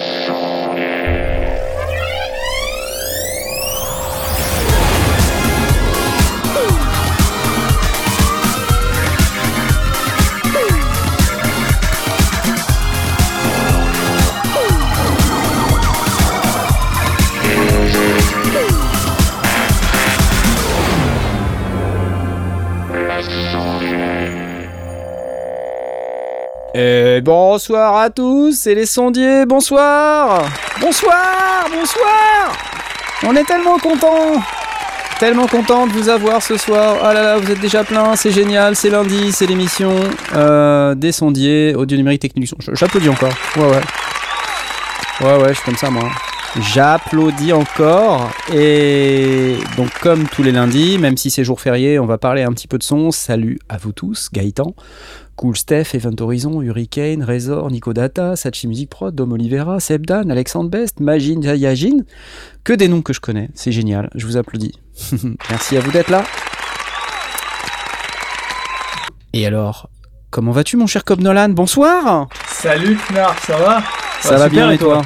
show. Bonsoir à tous, c'est les sondiers, bonsoir Bonsoir, bonsoir On est tellement contents Tellement content de vous avoir ce soir. Ah là là, vous êtes déjà plein, c'est génial, c'est lundi, c'est l'émission euh, des sondiers, audio numérique technique. J'applaudis encore. Ouais, ouais. Ouais, ouais, je suis comme ça moi. J'applaudis encore. Et donc, comme tous les lundis, même si c'est jour férié, on va parler un petit peu de son. Salut à vous tous, Gaëtan. Cool Steph, Event Horizon, Hurricane, Razor, Nico Data, Sachi Music Prod, Dom Olivera, Sebdan, Alexandre Best, Magin Yajin. Que des noms que je connais, c'est génial, je vous applaudis. Merci à vous d'être là. Et alors, comment vas-tu mon cher Cobb Nolan? Bonsoir Salut Knarf, ça va? Ça, va, bien et toi,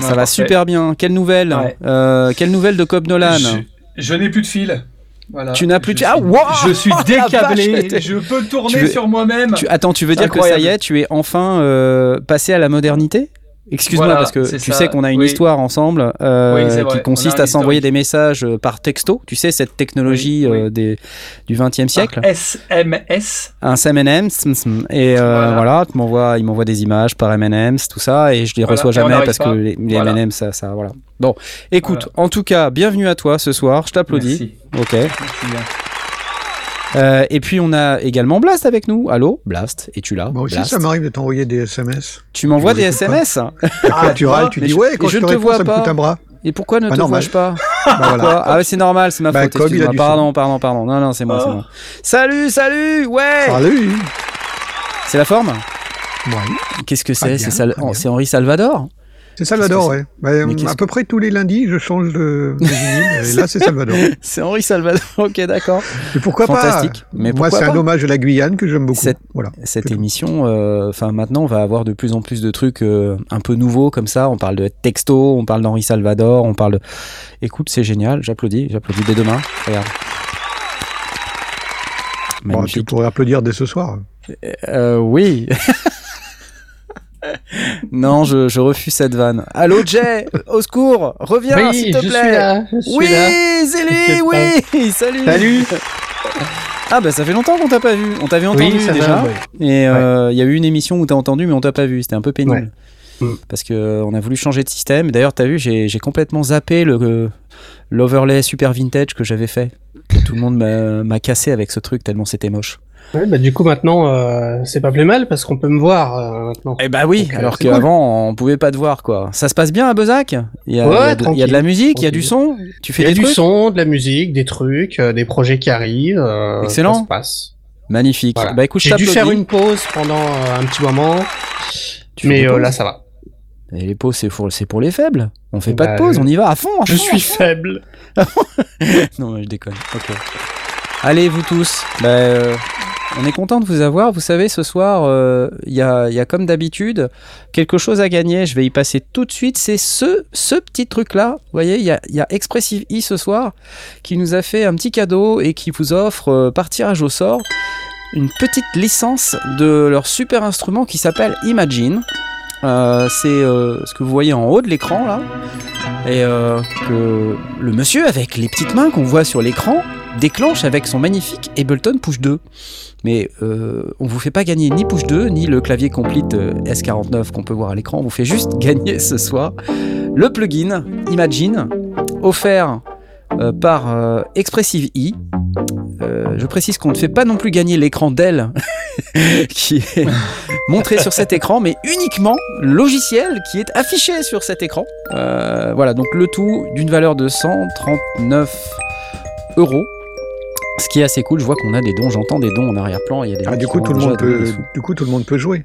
Ça va super bien. Quelle nouvelle euh, Quelle nouvelle de Cobb Nolan? Je, je n'ai plus de fil. Voilà. Tu n'as plus je de... Ah, wow Je suis Oh, décablé. je peux tourner veux- sur moi-même. Tu- Attends, tu veux dire que ça y est, tu es enfin euh, passé à la modernité? Excuse-moi Voilà, parce que tu ça, sais qu'on a une oui. histoire ensemble euh, Oui, qui consiste à s'envoyer des messages par texto. Tu sais cette technologie Oui, euh, des, du 20e siècle. SMS. Un tsm. et euh, Voilà. voilà, tu m'envoies, il m'envoie des images par M&M's, tout ça, et je les Voilà, reçois jamais parce pas. que les, les. M&M's, ça, ça, voilà. Bon, écoute, en tout cas, bienvenue à toi ce soir. Je t'applaudis. Ok. Merci bien. Euh, et puis on a également Blast avec nous. Allô, Blast, es-tu là? Moi aussi, Blast ça m'arrive de t'envoyer des SMS. Tu m'envoies des. SMS Ah, tu râles, tu dis je- ouais, quand je je te te réponds, vois ça me pas. coûte un bras. Et pourquoi ne Bah, te vois-je pas? Bah, voilà. Ah ouais, c'est normal, c'est ma Bah, faute. Cobb, Pardon, pardon, pardon. Non, non, c'est moi, c'est Oh. moi. Salut, salut, ouais. Salut C'est la forme? Ouais. Qu'est-ce que c'est? Sal- bien. c'est Henri Salvador? C'est Salvador, Qu'est-ce ouais. Bah, à peu près tous les lundis, je change de, de vinyle. et là, c'est Salvador. C'est Henri Salvador. ok, d'accord. Mais pourquoi Fantastique. pas Mais Moi, c'est un hommage à la Guyane que j'aime beaucoup. Cette- Voilà. Cette émission, euh, enfin maintenant, on va avoir de plus en plus de trucs euh, un peu nouveaux comme ça. On parle de texto, on parle d'Henri Salvador, on parle de. Écoute, c'est génial. J'applaudis, j'applaudis dès demain. Regarde. Bon, tu pourrais applaudir dès ce soir. Euh, oui. non, je, je refuse cette vanne. Allô, Jay, au secours, reviens, Oui, s'il te je plaît. suis là. Je suis oui, c'est lui, oui, salut. Salut. Ah bah ça fait longtemps qu'on t'a pas vu. On t'avait entendu Oui, déjà. va, ouais. Et euh, il y a eu une émission où t'as entendu, mais on t'a pas vu. C'était un peu pénible. Ouais. Mm. Parce que euh, on a voulu changer de système. D'ailleurs, t'as vu, j'ai complètement zappé le euh, l'overlay super vintage que j'avais fait. Que tout le monde m'a- m'a cassé avec ce truc tellement c'était moche. Ouais, bah, du coup, maintenant, euh, c'est pas plus mal parce qu'on peut me voir euh, maintenant. Eh bah oui, Donc, alors qu'avant on pouvait pas te voir quoi. Ça se passe bien à Bezac il y, a, Ouais, il y a de- il y a de la musique, il y a du son? Tu fais Il y a des du trucs? son, de la musique, des trucs, euh, des projets qui arrivent. euh, Excellent. Ça se passe. Magnifique. Voilà. Bah écoute, je J'ai dû faire une pause pendant euh, un petit moment, Tu mais euh, là, ça va. Et les pauses c'est pour, les faibles. On fait pas Bah, de pause, je- on y va à fond. à Je fond, suis fond. faible. non, mais je déconne. Ok. Allez, vous tous. Bah, euh, on est content de vous avoir. Vous savez, ce soir, euh, il y, a, comme d'habitude quelque chose à gagner. Je vais y passer tout de suite. C'est ce, ce petit truc-là. Vous voyez, il y a, y Expressive E ce soir qui nous a fait un petit cadeau et qui vous offre, euh, par tirage au sort, une petite licence de leur super instrument qui s'appelle Imagine. Euh, c'est euh, ce que vous voyez en haut de l'écran là et euh, que le monsieur avec les petites mains qu'on voit sur l'écran déclenche avec son magnifique Ableton Push 2. Mais on vous fait pas gagner ni Push 2 ni le clavier complete euh, S49 qu'on peut voir à l'écran. On vous fait juste gagner ce soir le plugin Imagine offert par Expressive E. Je précise qu'on ne fait pas non plus gagner l'écran Dell qui est montré sur cet écran, mais uniquement logiciel qui est affiché sur cet écran. Euh, voilà, donc le tout d'une valeur de 139 euros. Ce qui est assez cool, je vois qu'on a des dons, j'entends des dons en arrière-plan. Il y a des Ah, du coup, tout le monde peut, du coup, tout le monde peut jouer.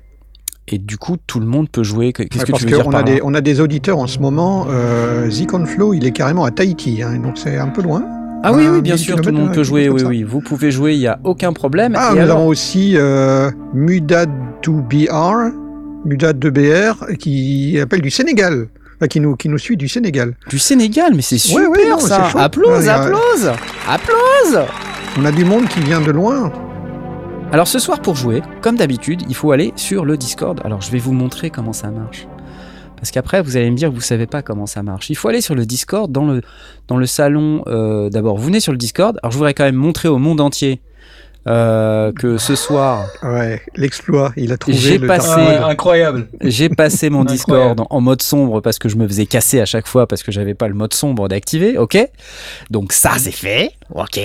Et du coup, tout le monde peut jouer. Qu'est-ce Ouais, que parce tu veux dire qu'on par a des, on a des auditeurs en ce moment. Euh, Zicon Flow, il est carrément à Tahiti, hein, donc c'est un peu loin. Ah oui, oui, bien 1000 sûr, tout le monde peut jouer. Oui, oui, vous pouvez jouer, il n'y a aucun problème. Ah, Et nous alors- avons aussi euh, Mudad to BR. Mudat de BR qui appelle du Sénégal. Enfin, qui nous, qui nous suit du Sénégal. Du Sénégal, mais c'est super ouais, non, ça. Applause, Ouais, y a- applause, applause. On a du monde qui vient de loin. Alors ce soir pour jouer, comme d'habitude, il faut aller sur le Discord. Alors je vais vous montrer comment ça marche. Parce qu'après, vous allez me dire que vous savez pas comment ça marche. Il faut aller sur le Discord, dans le, dans le salon. euh, D'abord, vous venez sur le Discord. Alors je voudrais quand même montrer au monde entier euh, que ce soir, Ouais, l'exploit. Il a trouvé J'ai le passé- Ah, incroyable. j'ai passé mon. Discord en, en mode sombre parce que je me faisais casser à chaque fois parce que j'avais pas le mode sombre d'activer. Ok? Donc ça c'est fait. Ok.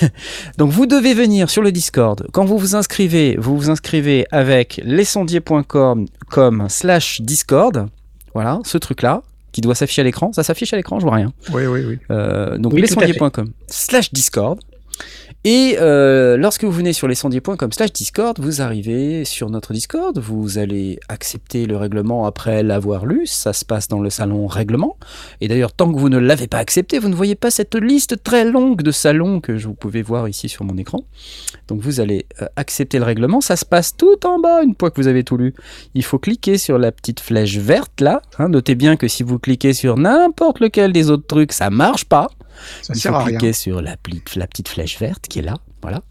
Donc vous devez venir sur le Discord. Quand vous vous inscrivez, vous vous inscrivez avec lesondiers.com comme slash Discord. Voilà, ce truc-là qui doit s'afficher à l'écran. Ça s'affiche à l'écran, je vois rien. Oui, oui, oui. Euh, donc Oui, lesondiers.com slash Discord. Et euh, lorsque vous venez sur lesondiers.com slash Discord, vous arrivez sur notre Discord, vous allez accepter le règlement après l'avoir lu, ça se passe dans le salon règlement. Et d'ailleurs, tant que vous ne l'avez pas accepté, vous ne voyez pas cette liste très longue de salons que vous pouvez voir ici sur mon écran. Donc vous allez euh, accepter le règlement, ça se passe tout en bas une fois que vous avez tout lu. Il faut cliquer sur la petite flèche verte là. hein. notez bien que si vous cliquez sur n'importe lequel des autres trucs, ça marche pas. Ça Il sert faut à rien. cliquer sur la petite flèche verte qui est là, voilà.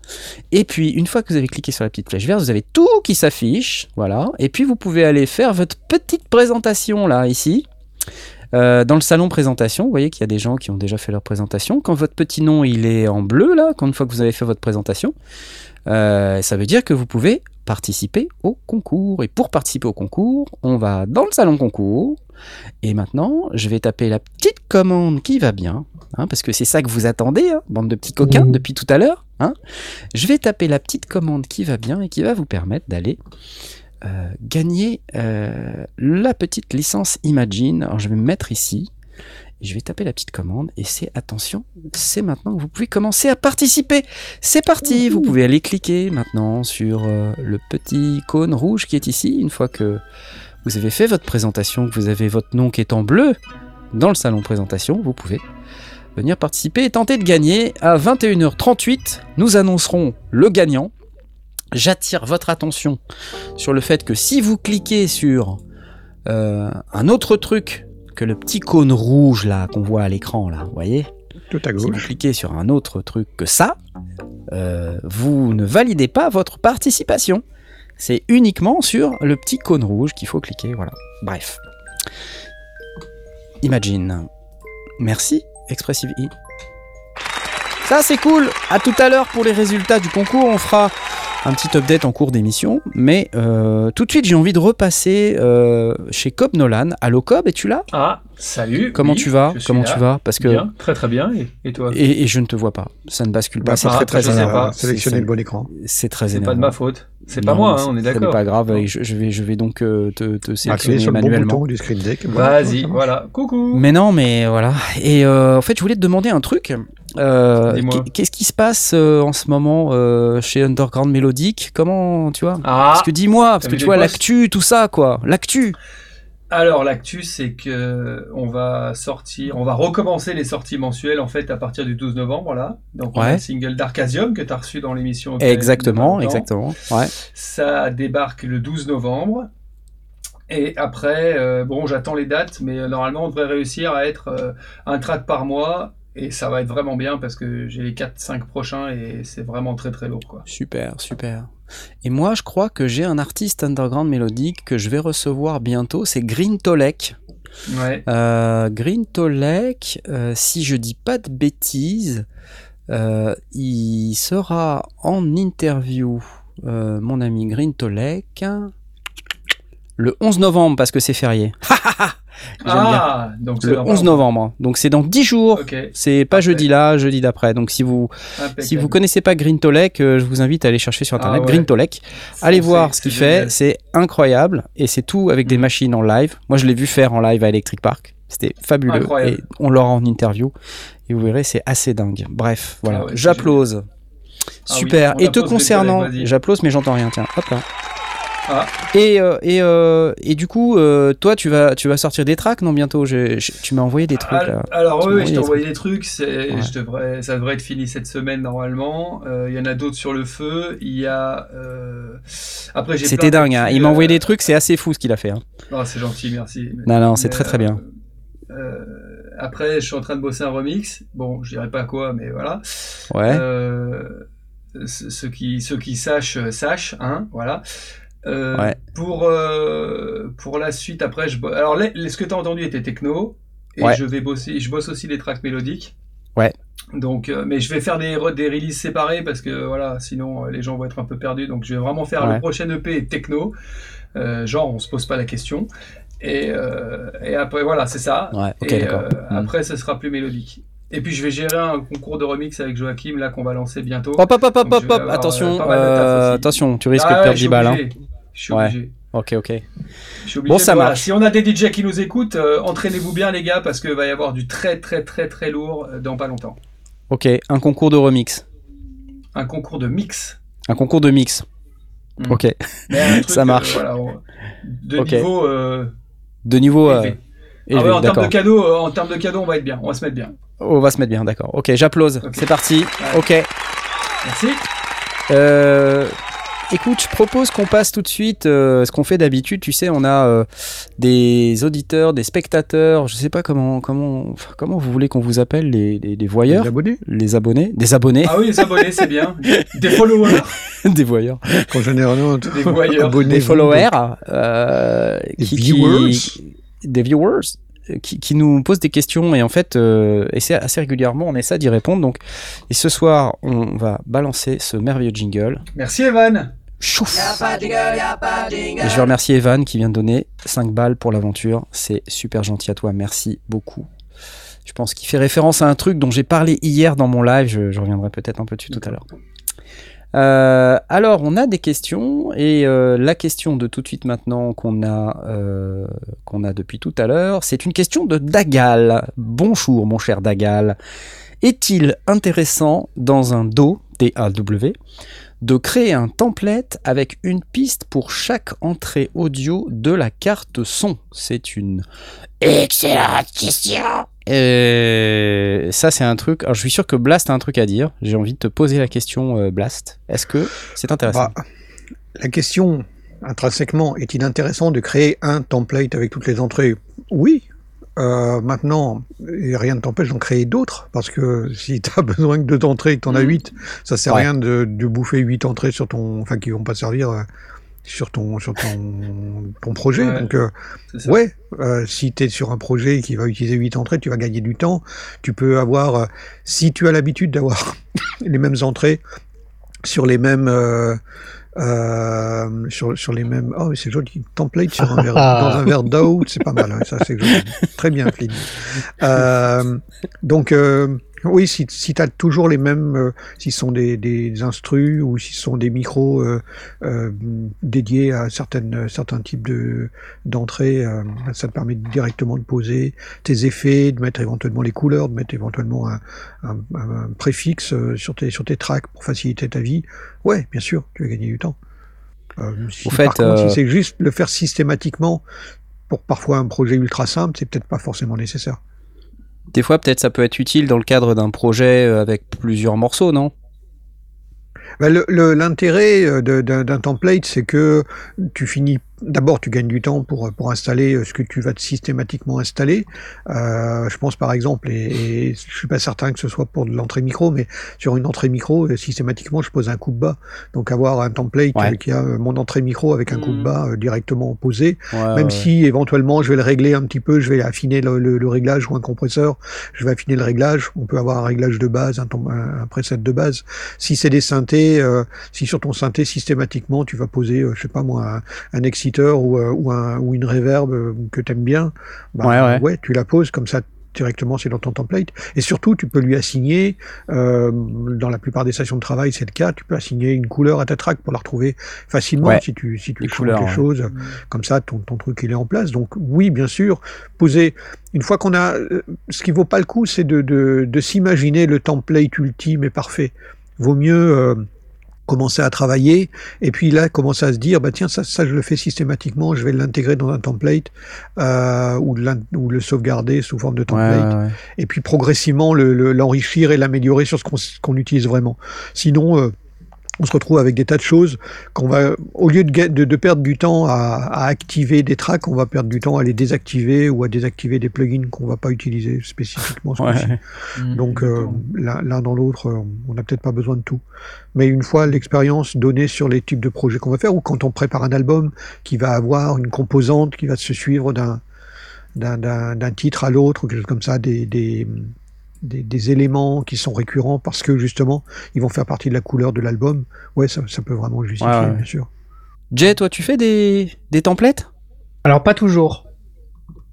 Et puis une fois que vous avez cliqué sur la petite flèche verte, vous avez tout qui s'affiche, voilà. Et puis vous pouvez aller faire votre petite présentation là ici. Euh, dans le salon présentation, vous voyez qu'il y a des gens qui ont déjà fait leur présentation. Quand votre petit nom il est en bleu là, quand une fois que vous avez fait votre présentation, euh, ça veut dire que vous pouvez participer au concours. Et pour participer au concours, on va dans le salon concours. Et maintenant, je vais taper la petite commande qui va bien, hein, parce que c'est ça que vous attendez, hein, bande de petits coquins, Mmh. depuis tout à l'heure. hein. Je vais taper la petite commande qui va bien et qui va vous permettre d'aller euh, gagner euh, la petite licence Imagine. Alors je vais me mettre ici. Je vais taper la petite commande et c'est attention, c'est maintenant que vous pouvez commencer à participer. C'est parti, vous pouvez aller cliquer maintenant sur euh, le petit cône rouge qui est ici. Une fois que vous avez fait votre présentation, que vous avez votre nom qui est en bleu dans le salon présentation, vous pouvez venir participer et tenter de gagner. À 21h38, nous annoncerons le gagnant. J'attire votre attention sur le fait que si vous cliquez sur euh, un autre truc que le petit cône rouge là qu'on voit à l'écran là, vous voyez? Tout à Si vous gauche. cliquez sur un autre truc que ça, euh, vous ne validez pas votre participation. C'est uniquement sur le petit cône rouge qu'il faut cliquer, voilà. Bref. Imagine. Merci, Expressive E. Ça c'est cool. À tout à l'heure pour les résultats du concours. On fera un petit update en cours d'émission. Mais euh, tout de suite, j'ai envie de repasser euh, chez Cobb Nolan. Allo Cobb, es-tu là? Ah, salut. Comment oui, tu vas je suis Comment là. tu vas? Parce que Bien, très très bien. Et, et toi? Et, et je ne te vois pas. Ça ne bascule pas. Bah, c'est très très énervant. Sélectionner C'est- le bon écran. C'est très C'est énervant. pas de ma faute. C'est pas moi, hein, on est Ce n'est d'accord. pas grave. Je, je vais, je vais donc euh, te, sélectionner sur bon manuellement. bouton du screen deck. Voilà, Vas-y, voilà. Coucou. Mais non, mais voilà. Et euh, en fait, je voulais te demander un truc. Euh, Qu'est-ce qui se passe euh, en ce moment euh, chez Underground Mélodique Comment, tu vois? Ah, Parce que dis-moi, parce que tu vois l'actu, tout ça, quoi. L'actu. Alors l'actu, c'est que on va sortir, on va recommencer les sorties mensuelles en fait à partir du 12 novembre là. Donc on a Ouais. le single Darkasium que tu as reçu dans l'émission. Exactement, exactement. Ouais. Ça débarque le 12 novembre. Et après, euh, bon, j'attends les dates, mais euh, normalement, on devrait réussir à être euh, un track par mois. Et ça va être vraiment bien parce que j'ai les 4-5 prochains et c'est vraiment très très lourd. Quoi. Super, super. Et moi, je crois que j'ai un artiste underground mélodique que je vais recevoir bientôt. C'est Green Tolek. Ouais. Euh, Green Tolek, euh, si je dis pas de bêtises, euh, il sera en interview, mon ami Green Tolek, le 11 novembre parce que c'est férié. Bien. Ah, donc Le dans 11 pas novembre. Donc c'est dans 10 jours. C'est pas Parfait. jeudi là, jeudi d'après. Donc si vous impeccable. si vous connaissez pas Green Tolek, euh, je vous invite à aller chercher sur internet Ah ouais. Green Tolek. Allez voir ce qu'il fait, c'est incroyable et c'est tout avec des Mhm. machines en live. Moi, je l'ai vu faire en live à Electric Park. C'était fabuleux Incroyable. et on l'aura en interview et vous verrez, c'est assez dingue. Bref, voilà, Ah ouais, j'applause. Ah oui, Super. et te concernant, j'applause mais j'entends rien. Tiens, hop là. Ah. Et, euh, et, euh, et du coup, euh, toi, tu vas, tu vas sortir des tracks, non, bientôt Tu m'as envoyé des trucs, là. Alors oui, je envoyé t'ai des envoyé des trucs, c'est, Ouais. je devrais, ça devrait être fini cette semaine normalement. Il y en a d'autres sur le feu. Il y a... Après j'ai C'était dingue, hein. Il m'a envoyé des trucs, c'est assez fou ce qu'il a fait. hein. Non, c'est gentil, merci. Non, non, c'est très très bien. après, je suis en train de bosser un remix. Bon, je dirais pas quoi, mais voilà. Ouais. Ce- ceux qui ceux qui sachent sachent, hein, voilà. Euh, Ouais. Pour euh, pour la suite, après, je alors ce que tu as entendu était techno et Ouais. je vais bosser, je bosse aussi les tracks mélodiques. Ouais. Donc, euh, mais je vais faire des des releases séparées parce que voilà, sinon les gens vont être un peu perdus. Donc, je vais vraiment faire Ouais. le prochain EP techno, genre on se pose pas la question. Et, et après voilà, c'est ça. Et Mm. après, ce sera plus mélodique. Et puis je vais gérer un concours de remix avec Joachim là qu'on va lancer bientôt. Hop, hop, hop, hop, hop, Attention, euh, attention, tu risques Ah de ouais, perdre je 10 suis balles. Hein. Je suis Ouais. obligé. Ok, ok. Je suis obligé, Bon, ça marche. Si on a des DJ qui nous écoutent, euh, entraînez-vous bien les gars parce qu'il va y avoir du très très très très lourd euh, dans pas longtemps. Ok, un concours de remix. Un concours de mix. Un concours de mix. Mm. Ok. Truc, Ça marche. euh, voilà, on- de niveau euh, De niveau. Ah ouais, en termes de cadeaux, euh, en termes de cadeaux, on va être bien, on va se mettre bien. On va se mettre bien, d'accord. Ok, j'applause. C'est parti. Ouais. Ok. Merci. Euh, écoute, je propose qu'on passe tout de suite euh, ce qu'on fait d'habitude. Tu sais, on a euh, des auditeurs, des spectateurs. Je sais pas comment comment comment vous voulez qu'on vous appelle les, les, les voyeurs, Les abonnés les abonnés, des abonnés, Ah oui, les abonnés, c'est bien. Des followers, des voyeurs, Quand généralement, des voyeurs. abonnés, des followers, euh, Des qui- viewers. qui- des viewers. euh, Qui, qui nous posent des questions et en fait, euh, et c'est assez régulièrement, on essaie d'y répondre. Donc, et ce soir, on va balancer ce merveilleux jingle. Merci Evan. Chouf Et je vais remercier Evan qui vient de donner 5 balles pour l'aventure. C'est super gentil à toi, merci beaucoup. Je pense qu'il fait référence à un truc dont j'ai parlé hier dans mon live. Je, je reviendrai peut-être un peu dessus tout à l'heure. Euh, alors, on a des questions et euh, la question de tout de suite maintenant qu'on a, euh, qu'on a depuis tout à l'heure, c'est une question de Dagal. Bonjour, mon cher Dagal. Est-il intéressant dans un DAW, D-A-W, de créer un template avec une piste pour chaque entrée audio de la carte son C'est une excellente question. Et ça, c'est un truc. Alors, je suis sûr que Blast a un truc à dire. J'ai envie de te poser la question, euh, Blast. Est-ce que c'est intéressant Bah, la question, intrinsèquement, est-il intéressant de créer un template avec toutes les entrées? Oui. Euh, maintenant, et rien ne t'empêche d'en créer d'autres, parce que si tu as besoin que deux entrées et que tu en as Mhm. huit, ça sert à Ouais. rien de, de bouffer huit entrées sur ton, enfin, qui vont pas servir euh, sur ton, sur ton, ton projet. Ouais. Donc, euh. Ouais, euh, si tu es sur un projet qui va utiliser 8 entrées, tu vas gagner du temps. Tu peux avoir, euh, si tu as l'habitude d'avoir les mêmes entrées sur les mêmes, euh, sur, sur les mêmes, oh c'est joli, template sur un verre, dans un verre d'eau, c'est pas mal, hein, ça c'est joli. Très bien, Flynn. Euh, donc, euh, oui, si, si tu as toujours les mêmes, euh, s'ils sont des, des instrus ou s'ils sont des micros euh, euh, dédiés à certaines, certains types de, d'entrée, euh, ça te permet directement de poser tes effets, de mettre éventuellement les couleurs, de mettre éventuellement un, un, un préfixe euh, sur tes, sur tes tracks pour faciliter ta vie. Ouais, bien sûr, tu vas gagner du temps. Euh, si, Au fait, par contre, euh, si c'est juste le faire systématiquement pour parfois un projet ultra simple, c'est peut-être pas forcément nécessaire. Des fois, peut-être ça peut être utile dans le cadre d'un projet euh, avec plusieurs morceaux, non? Le- L'intérêt euh, d'un template, c'est que tu finis. D'abord, tu gagnes du temps pour, pour installer euh, ce que tu vas systématiquement installer. Euh, je pense par exemple, et, et je suis pas certain que ce soit pour de l'entrée micro, mais sur une entrée micro, euh, systématiquement, je pose un coup de bas. Donc avoir un template Ouais. euh, qui a mon entrée micro avec un coup de Mhm. bas directement posé, Ouais, même ouais, si éventuellement je vais le régler un petit peu, je vais affiner le, le- le réglage ou un compresseur, je vais affiner le réglage. On peut avoir un réglage de base, un, un preset de base. Si c'est des synthés, euh, si sur ton synthé systématiquement tu vas poser, euh, je sais pas moi, un, un ou, euh, ou, un, ou une reverb euh, que t'aimes bien, bah, Ouais, ouais. tu la poses comme ça directement c'est dans ton template et surtout tu peux lui assigner euh, dans la plupart des stations de travail c'est le cas tu peux assigner une couleur à ta track pour la retrouver facilement Ouais. si tu si tu changes couleurs, les ouais. choses comme ça ton, ton truc il est en place donc oui bien sûr poser une fois qu'on a ce qui vaut pas le coup c'est de, de, de s'imaginer le template ultime et parfait vaut mieux euh, commencer à travailler et puis là commencer à se dire bah tiens ça, ça je le fais systématiquement je vais l'intégrer dans un template euh, ou, le sauvegarder sous forme de template ouais, ouais. et puis progressivement le- le- l'enrichir et l'améliorer sur ce qu'on utilise vraiment sinon euh, on se retrouve avec des tas de choses qu'on va, au lieu de, ga- de, de perdre du temps à, à activer des tracks, on va perdre du temps à les désactiver ou à désactiver des plugins qu'on va pas utiliser spécifiquement. ce Ouais. coup-ci. Donc euh, l'un dans l'autre, euh, on n'a peut-être pas besoin de tout. Mais une fois l'expérience donnée sur les types de projets qu'on va faire, ou quand on prépare un album qui va avoir une composante qui va se suivre d'un d'un- d'un d'un titre à l'autre, ou quelque chose comme ça, des, des, des, des éléments qui sont récurrents parce que justement ils vont faire partie de la couleur de l'album, ouais, ça, ça peut vraiment le justifier, Ouais, ouais. bien sûr. Jay, toi, tu fais des, des templates? Alors pas toujours.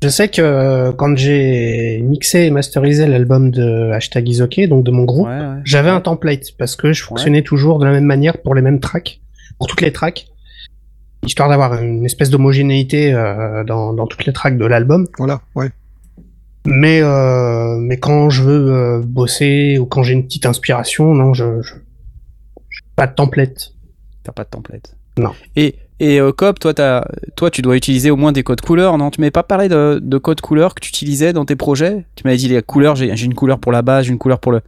Je sais que euh, quand j'ai mixé et masterisé l'album de Hashtag Isoké, donc de mon groupe, Ouais, ouais. j'avais un template parce que je fonctionnais toujours de la même manière pour les mêmes tracks, pour toutes les tracks, histoire d'avoir une espèce d'homogénéité euh, dans, dans toutes les tracks de l'album. Voilà, ouais. Mais euh, mais quand je veux euh, bosser ou quand j'ai une petite inspiration, non, je, je, je pas de template. T'as pas de template. Non. Et, et euh, Cobb, toi, t'as- toi, tu dois utiliser au moins des codes couleurs, non? Tu m'avais pas parlé de, de codes couleurs que tu utilisais dans tes projets? Tu m'avais dit les couleurs, j'ai j'ai une couleur pour la base, j'ai une couleur pour le.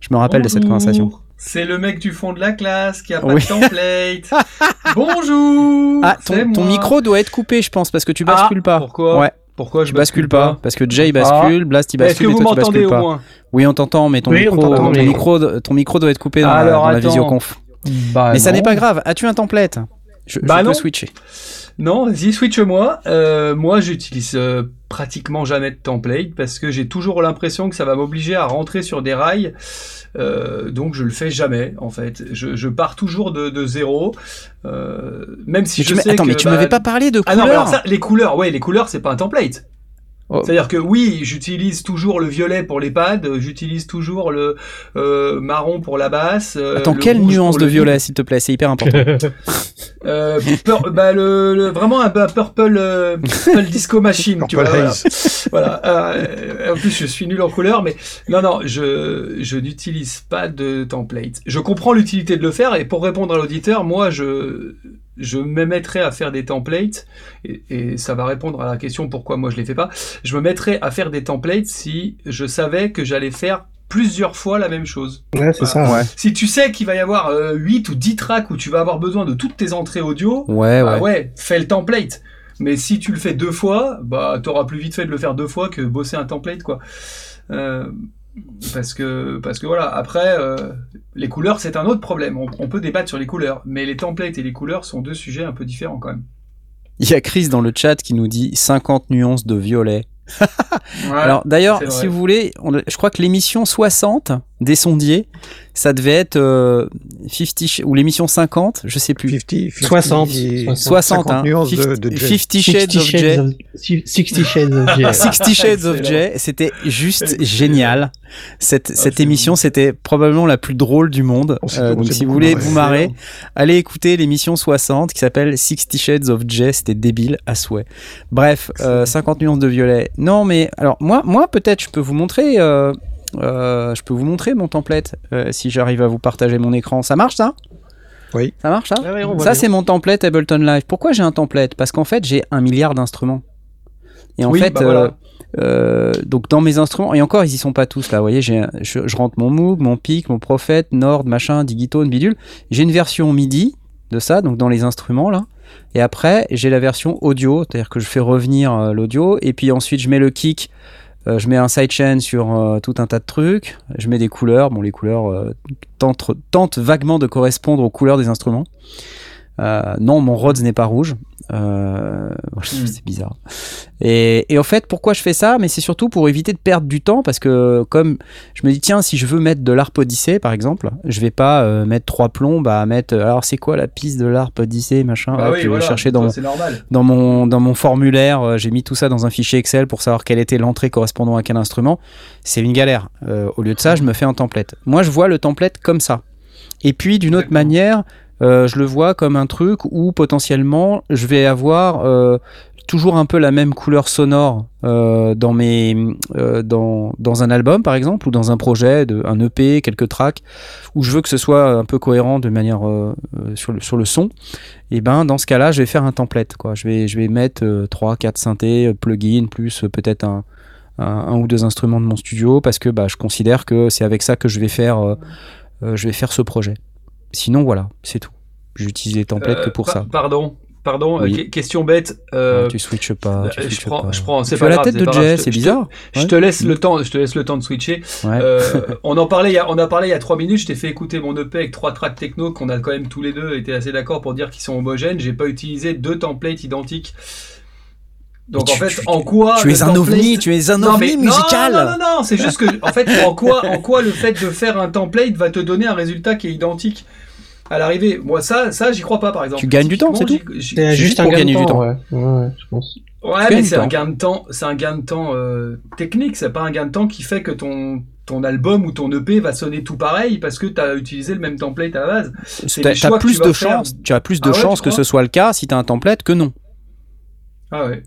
Je me rappelle de cette conversation. C'est le mec du fond de la classe qui a pas Oui. de template. Bonjour. Ah, ton, ton micro doit être coupé, je pense, parce que tu bascules Ah, pas. Pourquoi? Ouais, Pourquoi je bascules pas, parce que Jay Ah. bascule, Blast il Est-ce bascule que et vous toi tu m'entendez bascules au pas. moins Oui, on t'entend, mais ton Oui, micro, ton mais- micro, ton micro doit être coupé dans, la, dans visioconf. Bah, mais ça n'est pas grave. As-tu un template? Je, je Bah peux non. switcher. Non, vas-y, switch-moi. Euh, moi, j'utilise euh, pratiquement jamais de template parce que j'ai toujours l'impression que ça va m'obliger à rentrer sur des rails. Euh, donc, je le fais jamais, en fait. Je, je pars toujours de, de zéro. Euh, même si Mais je sais Attends, que, mais tu bah, m'avais pas parlé de Ah couleurs. non, mais alors ça, les couleurs, ouais, les couleurs, c'est pas un template. Oh. C'est-à-dire que oui, j'utilise toujours le violet pour les pads, j'utilise toujours le euh, marron pour la basse. euh, Attends, le quelle nuance de le violet, s'il te plaît C'est hyper important. Euh, pur- bah, le, le- vraiment un, un purple, euh, purple disco machine, tu vois. Voilà. Euh, en plus, je suis nul en couleur, mais non, non, je, je n'utilise pas de template. Je comprends l'utilité de le faire, et pour répondre à l'auditeur, moi, je, je me mettrais à faire des templates, et, et ça va répondre à la question pourquoi moi je les fais pas. Je me mettrais à faire des templates si je savais que j'allais faire plusieurs fois la même chose. Ouais, c'est ça. Ouais. Si tu sais qu'il va y avoir euh, 8 ou 10 tracks où tu vas avoir besoin de toutes tes entrées audio, Ouais, bah ouais. ouais, fais le template. Mais si tu le fais deux fois, bah t'auras plus vite fait de le faire deux fois que bosser un template quoi. Euh, parce que parce que voilà. Après, euh, les couleurs c'est un autre problème. On, on peut débattre sur les couleurs, mais les templates et les couleurs sont deux sujets un peu différents quand même. Il y a Chris dans le chat qui nous dit 50 nuances de violet. Ouais. Alors d'ailleurs, si vous voulez, on je crois que l'émission 60 des sondiers, ça devait être euh, 50 sh- ou l'émission 50, je sais plus. 50, 50, 60, 60, hein. 50 nuances de, 50 de Jay. 50 Shades of Jay. of, 60 Shades of Jay. 60 Shades of. Jay, c'était juste génial. Cette, cette émission, c'était probablement la plus drôle du monde. On s'est- Euh, on donc si vous voulez vous marrer, allez écouter l'émission 60 qui s'appelle 60 Shades of Jay. C'était débile à souhait. Bref, euh, 50 nuances de violet. Non, mais alors moi, moi peut-être je peux vous montrer. Euh, je peux vous montrer mon template euh, si j'arrive à vous partager mon écran. Ça marche ça? Oui. Ça marche ça? Ouais, Ça c'est mon template Ableton Live. Pourquoi j'ai un template? Parce qu'en fait j'ai un milliard d'instruments. Et en Oui, fait, bah voilà. euh, donc dans mes instruments, et encore ils y sont pas tous là, vous voyez, je, je rentre mon Moog, mon Pic, mon Prophet, Nord, machin, Digitone, bidule. J'ai une version MIDI de ça, donc dans les instruments là. Et après, j'ai la version audio, c'est-à-dire que je fais revenir euh, l'audio, et puis ensuite je mets le kick, euh, je mets un sidechain sur euh, tout un tas de trucs, je mets des couleurs, bon les couleurs euh, tentent, vaguement de correspondre aux couleurs des instruments. Non, mon Rhodes n'est pas rouge. Euh, Hmm. C'est bizarre. Et, et en fait, pourquoi je fais ça? Mais c'est surtout pour éviter de perdre du temps parce que comme je me dis tiens, si je veux mettre de l'ARP Odyssey par exemple, je vais pas euh, mettre trois plombs à mettre. Alors c'est quoi la piste de l'ARP Odyssey machin? Bah oui, Je vais chercher dans dans mon dans mon formulaire. euh, J'ai mis tout ça dans un fichier Excel pour savoir quelle était l'entrée correspondant à quel instrument. C'est une galère. Euh, au lieu de ça, je me fais un template. Moi, je vois le template comme ça. Et puis d'une autre manière, euh, je le vois comme un truc où potentiellement je vais avoir euh, toujours un peu la même couleur sonore euh, dans mes dans, dans un album par exemple ou dans un projet de un EP quelques tracks où je veux que ce soit un peu cohérent de manière sur le sur le son. Et ben dans ce cas-là je vais faire un template quoi. Je vais je vais mettre 3 4 synthés plugins plus peut-être un, un un ou deux instruments de mon studio parce que bah je considère que c'est avec ça que je vais faire je vais faire ce projet. Sinon voilà c'est tout j'utilise les templates que Euh, pour pa- ça Pardon, pardon. Oui. euh, que- question bête. euh, Non, tu switches pas tu je switches prends, pas. je prends. C'est pas as la grave, tête de Jay c'est je te- bizarre Je te laisse le temps. Je te laisse le temps de switcher. Ouais. Euh, on en parlait. il y a- On a parlé il y a trois minutes. Je t'ai fait écouter mon EP avec trois tracks techno qu'on a quand même tous les deux été assez d'accord pour dire qu'ils sont homogènes. J'ai pas utilisé deux templates identiques. Donc en fait, tu- en quoi tu es un template- ovni tu es un Non, ovni mais- non, musical Non, non, non, c'est juste que, en fait, en quoi, en quoi le fait de faire un template va te donner un résultat qui est identique à l'arrivée Moi, ça, ça, j'y crois pas, par exemple. Tu gagnes du temps, c'est j'y- C'est juste un pour gain de du temps. Ouais, ouais, je pense. Ouais, mais c'est un gain de temps, c'est un gain de temps euh, technique. C'est pas un gain de temps qui fait que ton ton album ou ton EP va sonner tout pareil parce que tu as utilisé le même template à la base. t'as que plus tu de faire. chances, tu as plus de Ah ouais, chances tu que ce soit le cas si tu as un template que non. Ah ouais.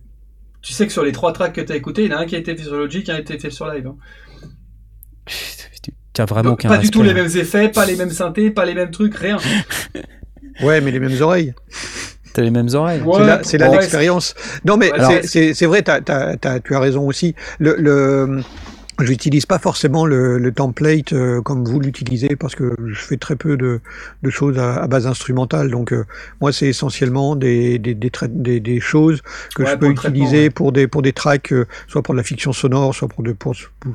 Tu sais que sur les trois tracks que tu as écoutés, il y en a un qui a été fait sur Logic, un qui a été fait sur live. hein. Tu as vraiment aucun pas du tout les mêmes effets, pas les mêmes synthés, pas les mêmes trucs, rien. Ouais, mais les mêmes oreilles. T'as les mêmes oreilles. Ouais, c'est là, l'expérience. Non, mais c'est- vrai, tu as raison aussi. Le, le, J'utilise pas forcément le, le template euh, comme vous l'utilisez parce que je fais très peu de, de choses à, à base instrumentale. Donc euh, moi c'est essentiellement des, des, des, des, des choses que Ouais, je peux utiliser ouais. pour des pour des tracks, euh, soit pour de la fiction sonore, soit pour de pour,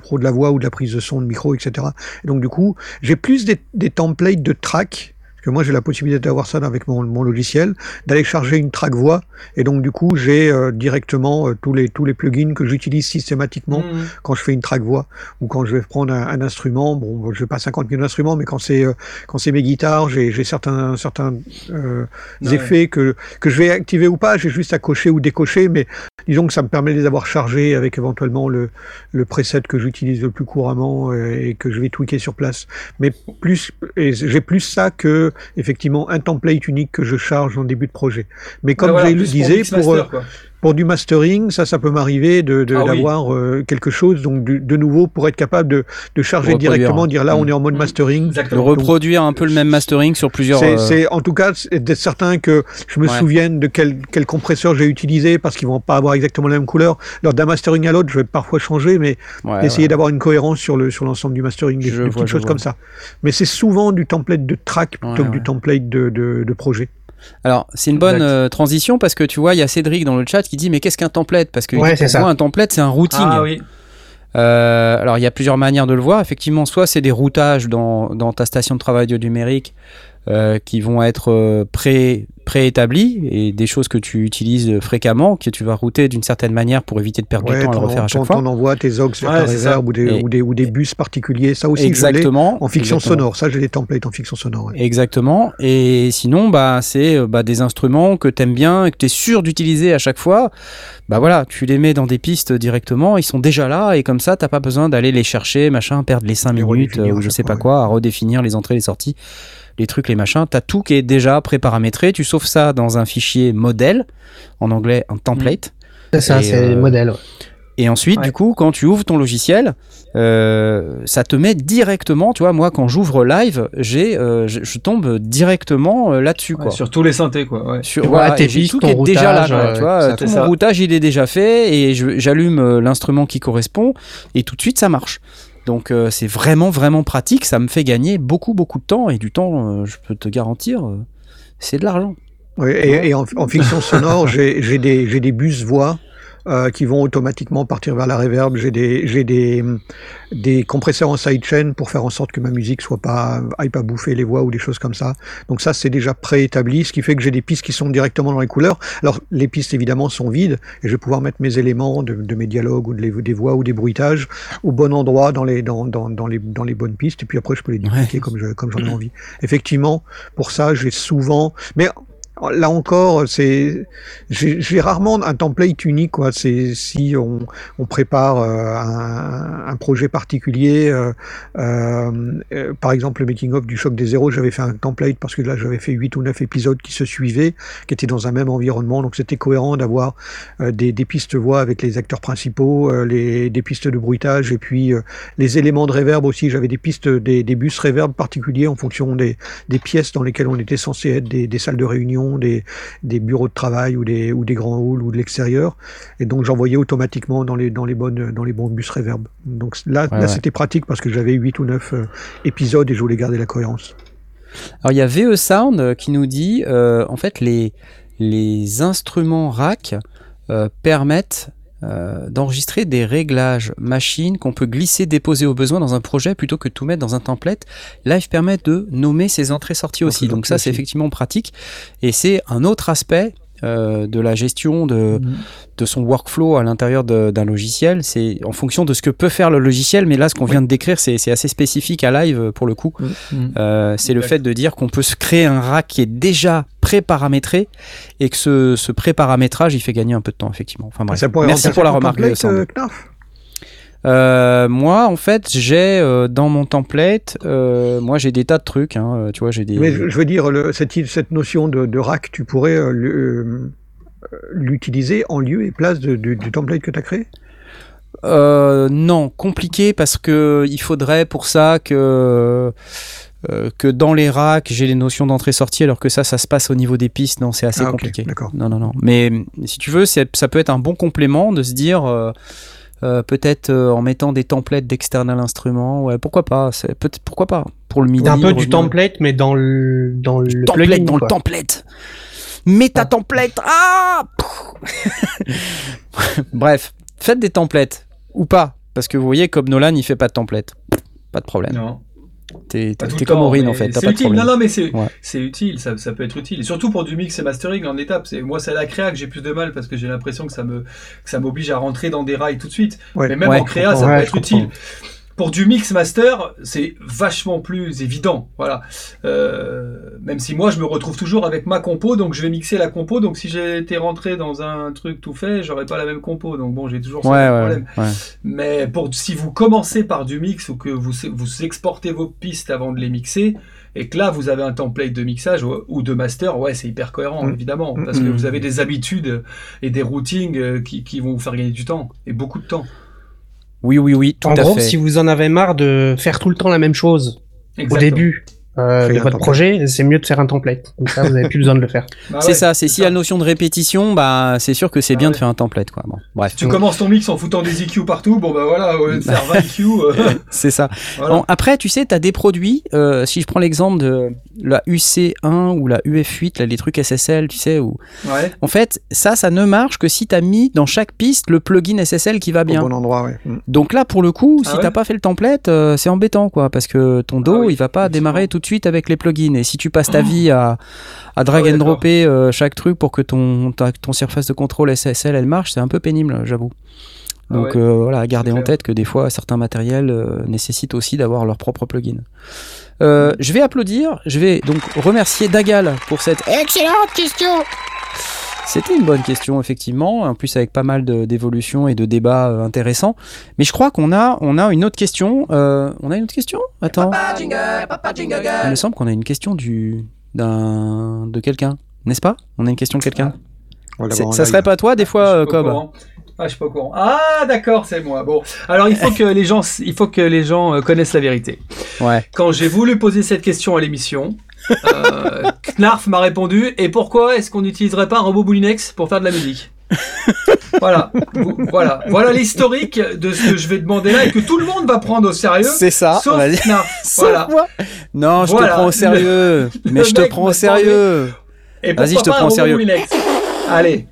pour de la voix ou de la prise de son de micro, etc. Et donc du coup j'ai plus des, des templates de tracks que moi j'ai la possibilité d'avoir ça avec mon, mon logiciel, d'aller charger une track voix et donc du coup j'ai euh, directement euh, tous les tous les plugins que j'utilise systématiquement Mhm. quand je fais une track voix ou quand je vais prendre un, un instrument. Bon, je vais pas 50 000 instruments, mais quand c'est euh, quand c'est mes guitares, j'ai j'ai certains certains euh, Ouais. effets que que je vais activer ou pas. J'ai juste à cocher ou décocher, mais disons que ça me permet de les avoir chargés avec éventuellement le le preset que j'utilise le plus couramment euh, et que je vais tweaker sur place. Mais plus et j'ai plus ça que effectivement un template unique que je charge en début de projet. Mais comme voilà, je le disais, pour. Pour du mastering, ça, ça peut m'arriver de de- Ah oui. d'avoir euh, quelque chose, donc du- de nouveau pour être capable de, de charger directement, dire là on Mm. est en mode Mm. mastering. De Exactement. reproduire un peu le même mastering sur plusieurs. C'est, euh, c'est- en tout cas c'est d'être certain que je me Ouais. souvienne de quel, quel compresseur j'ai utilisé parce qu'ils vont pas avoir exactement la même couleur. Lors d'un mastering à l'autre, je vais parfois changer, mais ouais, essayer ouais. d'avoir une cohérence sur le sur l'ensemble du mastering, des, Je des vois, petites choses vois. comme ça. Mais c'est souvent du template de track plutôt Ouais, que ouais. du template de, de, de projet. Alors, c'est une bonne euh, transition parce que tu vois, il y a Cédric dans le chat qui dit Mais qu'est-ce qu'un template? Parce que Ouais, pour moi, un template, c'est un routing. Ah oui. Euh, alors, il y a plusieurs manières de le voir. Effectivement, soit c'est des routages dans, dans ta station de travail audio numérique euh, qui vont être euh, pré, préétablis et des choses que tu utilises fréquemment, que tu vas router d'une certaine manière pour éviter de perdre Ouais, du temps à le refaire à chaque fois. t'en envoies tes aux vers Ouais, ta ou des, Et- ou, des, ou des bus particuliers. Ça aussi, je Exactement. en fiction Exactement. sonore. Ça, j'ai des templates en fiction sonore. ouais. Exactement. Et sinon, bah, c'est euh, bah, des instruments que t'aimes bien et que t'es sûr d'utiliser à chaque fois. Bah voilà, tu les mets dans des pistes directement, ils sont déjà là et comme ça, t'as pas besoin d'aller les chercher, machin, perdre les 5 Les minutes euh, ou je sais pas ouais. quoi, à redéfinir les entrées, les sorties, les trucs, les machins. T'as tout qui est déjà préparamétré. Tu sauves ça dans un fichier modèle, en anglais un template. C'est ça, c'est euh, le modèle. ouais. Et ensuite, Ouais. du coup, quand tu ouvres ton logiciel, euh, ça te met directement, tu vois, moi, quand j'ouvre live, j'ai, euh, je, je tombe directement euh, là-dessus, Ouais, sur tous les synthés, quoi. Ouais. Sur, Tu voilà, tes tout ton qui est déjà là, quoi, tu vois, tout c'est mon ça. routage, il est déjà fait, et j'allume euh, l'instrument qui correspond, et tout de suite, ça marche. Donc, euh, c'est vraiment, vraiment pratique, ça me fait gagner beaucoup, beaucoup de temps, et du temps, euh, je peux te garantir, euh, c'est de l'argent. Oui, et, et en, en fiction sonore, j'ai des, j'ai des bus voix euh, qui vont automatiquement partir vers la reverb. J'ai des, j'ai des, des compresseurs en sidechain pour faire en sorte que ma musique soit pas, aille pas bouffer les voix ou des choses comme ça. Donc ça, c'est déjà préétabli, ce qui fait que j'ai des pistes qui sont directement dans les couleurs. Alors, les pistes, évidemment, sont vides et je vais pouvoir mettre mes éléments de, de mes dialogues ou de les- des voix ou des bruitages au bon endroit dans les, dans, dans, dans les, dans les bonnes pistes et puis après, je peux les dupliquer Ouais. comme je, comme j'en ai envie. Effectivement, pour ça, j'ai souvent, mais là encore, c'est, j'ai rarement un template unique. Quoi. C'est si on, prépare euh, un, projet particulier, euh, euh, par exemple le making of du choc des zéros, j'avais fait un template parce que là j'avais fait 8 ou 9 épisodes qui se suivaient, qui étaient dans un même environnement, donc c'était cohérent d'avoir des, pistes voix avec les acteurs principaux, les, des pistes de bruitage et puis les éléments de reverb aussi. J'avais des pistes, des, bus reverb particuliers en fonction des, pièces dans lesquelles on était censé être des salles de réunion des, des, bureaux de travail ou des, ou des grands halls ou de l'extérieur. Et donc j'envoyais automatiquement dans les, dans, les bonnes, dans les bons bus reverb. Donc là, là c'était pratique parce que j'avais 8 ou 9 euh, épisodes et je voulais garder la cohérence. Alors il y a VE Sound euh, qui nous dit euh, en fait les, les instruments rack euh, permettent euh, d'enregistrer des réglages machines qu'on peut glisser, déposer au besoin dans un projet plutôt que de tout mettre dans un template. Live permet de nommer ses entrées-sorties aussi. Donc ça, c'est effectivement pratique. Et c'est un autre aspect euh, de la gestion de, mmh. de son workflow à l'intérieur d'un logiciel. C'est en fonction de ce que peut faire le logiciel, mais là, ce qu'on vient de décrire, c'est assez spécifique à live pour le coup. Mmh. Euh, c'est le fait de dire qu'on peut se créer un rack qui est déjà pré-paramétré et que ce, ce pré-paramétrage, il fait gagner un peu de temps, effectivement. Enfin bref. Merci pour la remarque. Euh, euh, moi, en fait, j'ai euh, dans mon template, euh, moi j'ai des tas de trucs. Hein, tu vois, j'ai des. Mais je, veux dire, le, cette, cette, notion de, de, rack, tu pourrais l'utiliser en lieu et place de, du template que tu as créé Non, compliqué parce que il faudrait pour ça que. que dans les racks, j'ai les notions d'entrée-sortie, alors que ça, ça se passe au niveau des pistes. Non, c'est assez ah, compliqué. Okay, non, non, non. Mais si tu veux, ça peut être un bon complément de se dire, euh, peut-être euh, en mettant des templates d'external instruments. Ouais, pourquoi pas C'est peut pourquoi pas pour le MIDI. Un peu du template, mais dans le dans le template, plugin, dans quoi. le template. Mets ta template. Ah Bref, faites des templates ou pas, parce que vous voyez comme Nolan, il fait pas de template. Pas de problème. Non. T'es comme Aurine en fait. C'est utile. Non, non, mais c'est ouais. utile. Ça, ça, peut être utile. Et surtout pour du mix et mastering en étape. Moi, c'est à la créa que j'ai plus de mal parce que j'ai l'impression que ça me que ça m'oblige à rentrer dans des rails tout de suite. Ouais. Mais même Ouais, en créa, ça peut être utile. Pour du mix master, c'est vachement plus évident. Voilà. Euh, même si moi, je me retrouve toujours avec ma compo, donc je vais mixer la compo. Donc si j'étais rentré dans un truc tout fait, j'aurais pas la même compo. Donc bon, j'ai toujours ce Ouais, ouais, problème. ouais. Mais pour si vous commencez par du mix ou que vous, vous exportez vos pistes avant de les mixer, et que là vous avez un template de mixage ou, de master, ouais, c'est hyper cohérent, Mm. évidemment, parce que Mm. vous avez des habitudes et des routings euh, qui, qui vont vous faire gagner du temps, et beaucoup de temps. Oui, oui, oui, tout en à gros, fait. si vous en avez marre de faire tout le temps la même chose au début euh, de votre projet, c'est mieux de faire un template. Comme ça, vous n'avez plus besoin de le faire. Bah c'est ouais, ça, c'est si la notion de répétition, bah c'est sûr que c'est Ah bien ouais. de faire un template quoi. Bon, bref. Si tu commences ton mix en foutant des EQ partout, bon bah voilà, au lieu de faire 20 EQ, euh, C'est ça. voilà. Bon, après, tu sais, tu as des produits, euh, si je prends l'exemple de la UC1 ou la UF8, là, les trucs SSL, tu sais, où... Ouais. en fait, ça, ça ne marche que si tu as mis dans chaque piste le plugin SSL qui va Au bien. bon endroit, ouais. Mm. Donc là, pour le coup, Ah si ouais t'as pas fait le template, euh, c'est embêtant, quoi, parce que ton dos, Ah oui, il va pas démarrer tout de suite avec les plugins. Et si tu passes ta vie à, à drag Ah ouais, and dropper euh, chaque truc pour que ton, ta- ton surface de contrôle SSL, elle marche, c'est un peu pénible, j'avoue. Ah Donc ouais, euh, voilà, gardez en clair. tête que des fois, certains matériels euh, nécessitent aussi d'avoir leur propre plugin. Euh, je vais applaudir, je vais donc remercier Dagal pour cette excellente question. C'était une bonne question, effectivement, en plus avec pas mal d'évolutions et de débats euh, intéressants. Mais je crois qu'on a, on a une autre question. Euh, on a une autre question? Attends. Il me semble qu'on a une question du, d'un, de quelqu'un, n'est-ce pas? On a une question de quelqu'un. En Ça serait pas toi, des Je fois, euh, Cobb. Ah, je suis pas au courant. Ah, d'accord, c'est moi. Bon, alors il faut que les gens, il faut que les gens euh, connaissent la vérité. Ouais. Quand j'ai voulu poser cette question à l'émission, euh, Knarf m'a répondu Et pourquoi est-ce qu'on n'utiliserait pas un robot Boulinex pour faire de la musique? Voilà, voilà, voilà l'historique de ce que je vais demander là et que tout le monde va prendre au sérieux. C'est ça. Sauf vas-y. Knarf. Voilà. moi. Non, je Voilà. te prends au sérieux. Le- mais le je te prends au sérieux. Et Vas-y, je te prends au sérieux. Allez,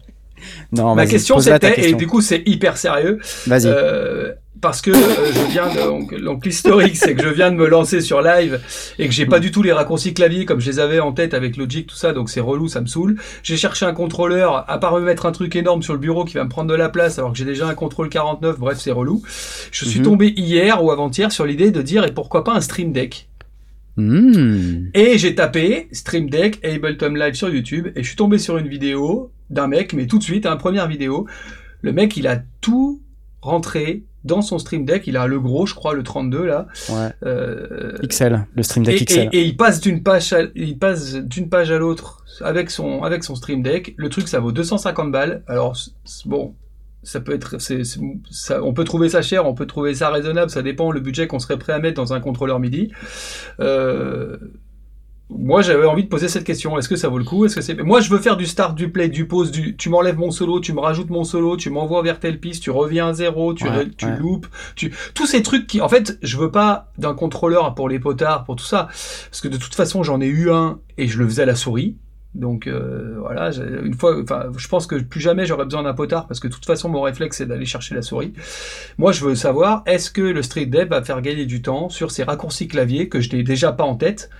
Non, ma question c'était, et du coup c'est hyper sérieux, Vas-y. Euh, parce que euh, je viens de, donc, donc l'historique c'est que je viens de me lancer sur live et que j'ai pas du tout les raccourcis clavier comme je les avais en tête avec Logic tout ça donc c'est relou ça me saoule j'ai cherché un contrôleur à part me mettre un truc énorme sur le bureau qui va me prendre de la place alors que j'ai déjà un contrôle 49 bref c'est relou je suis Mhm. tombé hier ou avant-hier sur l'idée de dire et pourquoi pas un stream deck Hmm. Et j'ai tapé Stream Deck Ableton Live sur YouTube et je suis tombé sur une vidéo d'un mec, mais tout de suite, un première vidéo. Le mec, il a tout rentré dans son Stream Deck. Il a le gros, je crois, le 32 là. Ouais. Euh, XL, le Stream et, Deck XL. et- et il passe d'une page, à, il passe d'une page à l'autre avec son avec son Stream Deck. Le truc, ça vaut 250 balles. Alors bon, ça peut être, c'est, c'est- ça, on peut trouver ça cher, on peut trouver ça raisonnable. Ça dépend le budget qu'on serait prêt à mettre dans un contrôleur MIDI. Euh, moi, j'avais envie de poser cette question. Est-ce que ça vaut le coup? Est-ce que c'est Moi, je veux faire du start, du play, du pause, du. Tu m'enlèves mon solo, tu me rajoutes mon solo, tu m'envoies vers telle piste, tu reviens à zéro, tu, Ouais, tu ouais. loupes, tu tous ces trucs qui, en fait, je veux pas d'un contrôleur pour les potards, pour tout ça, parce que de toute façon, j'en ai eu un et je le faisais à la souris. Donc euh, voilà, une fois, enfin, je pense que plus jamais j'aurais besoin d'un potard parce que de toute façon mon réflexe c'est d'aller chercher la souris. Moi, je veux savoir est-ce que le Street Dev va faire gagner du temps sur ces raccourcis clavier que je n'ai déjà pas en tête?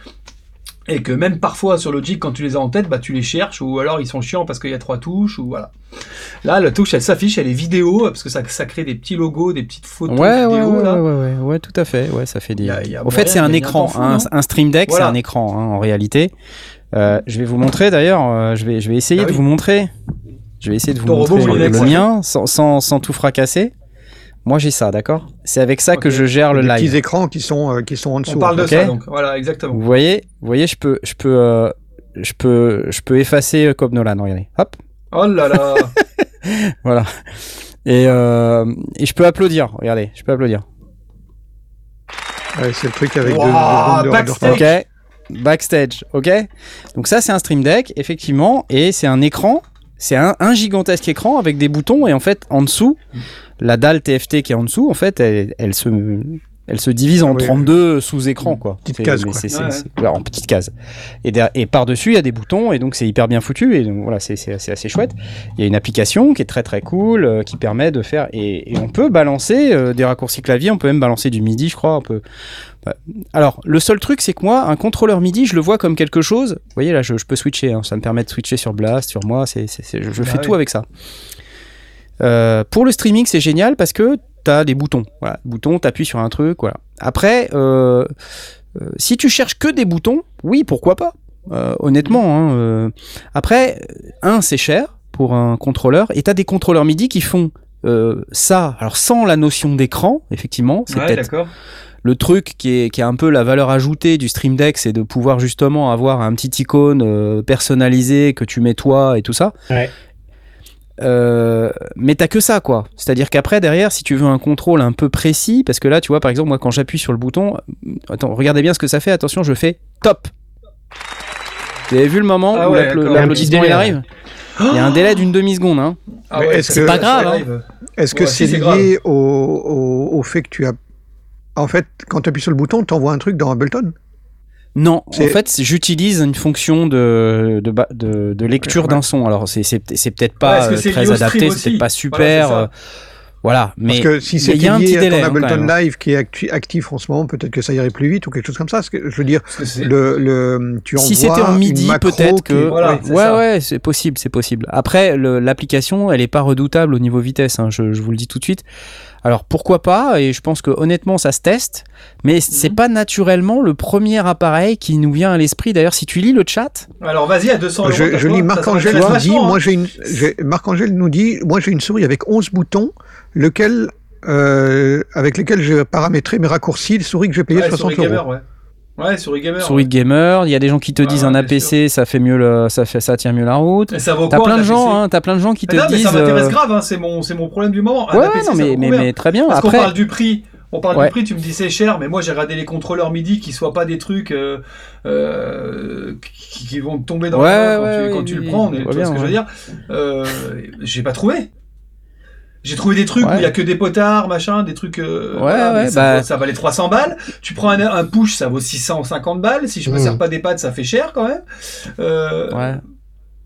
Et que même parfois sur Logic quand tu les as en tête, bah tu les cherches ou alors ils sont chiants parce qu'il y a trois touches ou voilà. Là, la touche elle s'affiche, elle est vidéo parce que ça, ça crée des petits logos, des petites photos Ouais, vidéo ouais, là. ouais, ouais, ouais, tout à fait. Ouais, ça fait des. Y a- Au fait, c'est un écran. fou, un, Stream Deck, Voilà. c'est un écran hein, en réalité. Euh, je vais vous montrer d'ailleurs. euh, je vais, je vais essayer Ah de oui. vous montrer. Je vais essayer de vous Ton montrer robot le, le mien sans, sans, sans tout fracasser. Moi, j'ai ça, d'accord? C'est avec ça que je gère le des live. petits écrans qui sont, euh, qui sont en dessous. On parle de ok. ça donc voilà exactement. Vous voyez, vous voyez, je peux, je peux, euh, je peux, je peux effacer euh, Cobb Nolan. Regardez, hop, Oh là là. voilà. Et, euh, et je peux applaudir. Regardez, je peux applaudir. Ouais, c'est le truc avec deux- Wow, deux de backstage. Ok. Backstage, ok? Donc ça, c'est un Stream Deck, effectivement, et c'est un écran. C'est un, un gigantesque écran avec des boutons et en fait, en dessous, la dalle TFT qui est en dessous, en fait, elle, elle se, elle se divise en Ah oui. 32 sous-écrans, quoi. Petite case, quoi. c'est- c'est- Ouais, c'est- voilà, en petite case. Et, par-dessus, il y a des boutons et donc c'est hyper bien foutu et donc voilà, c'est c'est- c'est assez chouette. Il y a une application qui est très très cool, euh, qui permet de faire et, et on peut balancer euh, des raccourcis clavier, on peut même balancer du MIDI, je crois. On peut. Bah, Alors, le seul truc, c'est que moi, un contrôleur MIDI, je le vois comme quelque chose. Vous voyez là, je, je peux switcher. hein, ça me permet de switcher sur Blast, sur moi. C'est, je je Bah fais oui. tout avec ça. Euh, pour le streaming, c'est génial parce que tu as des boutons. Voilà, boutons, t'appuies sur un truc, voilà. Après, euh, euh, si tu cherches que des boutons, oui, pourquoi pas Honnêtement. hein. Après, un, c'est cher pour un contrôleur, et t'as des contrôleurs MIDI qui font ça, alors sans la notion d'écran, effectivement, c'est Ouais, peut-être d'accord. Le truc qui est, qui est un peu la valeur ajoutée du Stream Deck, c'est de pouvoir justement avoir un petit icône euh, personnalisé que tu mets toi et tout ça. Ouais. Euh, mais t'as que ça, quoi. C'est-à-dire qu'après, derrière, si tu veux un contrôle un peu précis, parce que là, tu vois, par exemple, moi, quand j'appuie sur le bouton, euh, attends, regardez bien ce que ça fait. Attention, je fais top. Vous avez vu le moment Ah où ouais, l'applaudissement Il arrive? Il y a un délai d'une demi-seconde. Hein. Ah ouais, C'est pas grave, hein. Est-ce que Ouais, si, c'est c'est lié au, au, au fait que tu as. En fait, quand tu appuies sur le bouton, tu envoies un truc dans Ableton Non, en fait, j'utilise une fonction de, de, ba- de, de lecture Ouais. d'un son. Alors, c'est- c'est c'est peut-être pas euh, très adapté, c'est peut-être pas Voilà, super. euh, Voilà, mais Parce que si il y a c'était un petit lié à délai, ton hein, Ableton. Live qui est actif en ce moment, peut-être que ça irait plus vite ou quelque chose comme ça. Que, je veux dire, le, le, tu si c'était en midi, peut-être qui que. Voilà, ouais, c'est ouais, c'est possible, c'est possible. Après, l'application, elle est pas redoutable au niveau vitesse, hein, je, je vous le dis tout de suite. Alors pourquoi pas Et je pense que honnêtement, ça se teste, mais c'est Mhm. pas naturellement le premier appareil qui nous vient à l'esprit. D'ailleurs, si tu lis le chat, Alors vas-y, à 200 euros. Je, lis Ça Marc-Angèle s'appelle nous dit, moi hein. j'ai une, j'ai- Marc-Angèle nous dit, moi j'ai une souris avec 11 boutons, lequel, euh, avec lesquels j'ai paramétré mes raccourcis, souris que j'ai payé Ouais, 60 souris gamer, euros. ouais. Ouais, souris gamer. souris de gamer, il y a des gens qui te Ouais, disent ouais, un APC, ça fait mieux, le, ça fait, ça tient mieux la route. Ça T'as plein de gens, hein, t'as plein de gens qui te Mais non, mais disent. ça m'intéresse euh, grave, hein, c'est mon, c'est mon problème du moment. Un Ouais, APC, ouais, non, ça mais, mais, mais très bien. Parce qu'on Après, parle du prix. On parle Ouais. du prix, tu me dis c'est cher, mais moi j'ai regardé les contrôleurs MIDI qui soient pas des trucs euh, euh, qui, qui vont te tomber dans Ouais, main quand, ouais, tu, quand tu le prends. Tu vois ce que je veux dire J'ai pas trouvé. J'ai trouvé des trucs où il y a que des potards, machin, des trucs. euh, Ouais, voilà, ouais, ça, bah- ça valait 300 balles. Tu prends un, un push, ça vaut 650 balles. Si je me Mmh. sers pas des pads, ça fait cher quand même. Euh, ouais.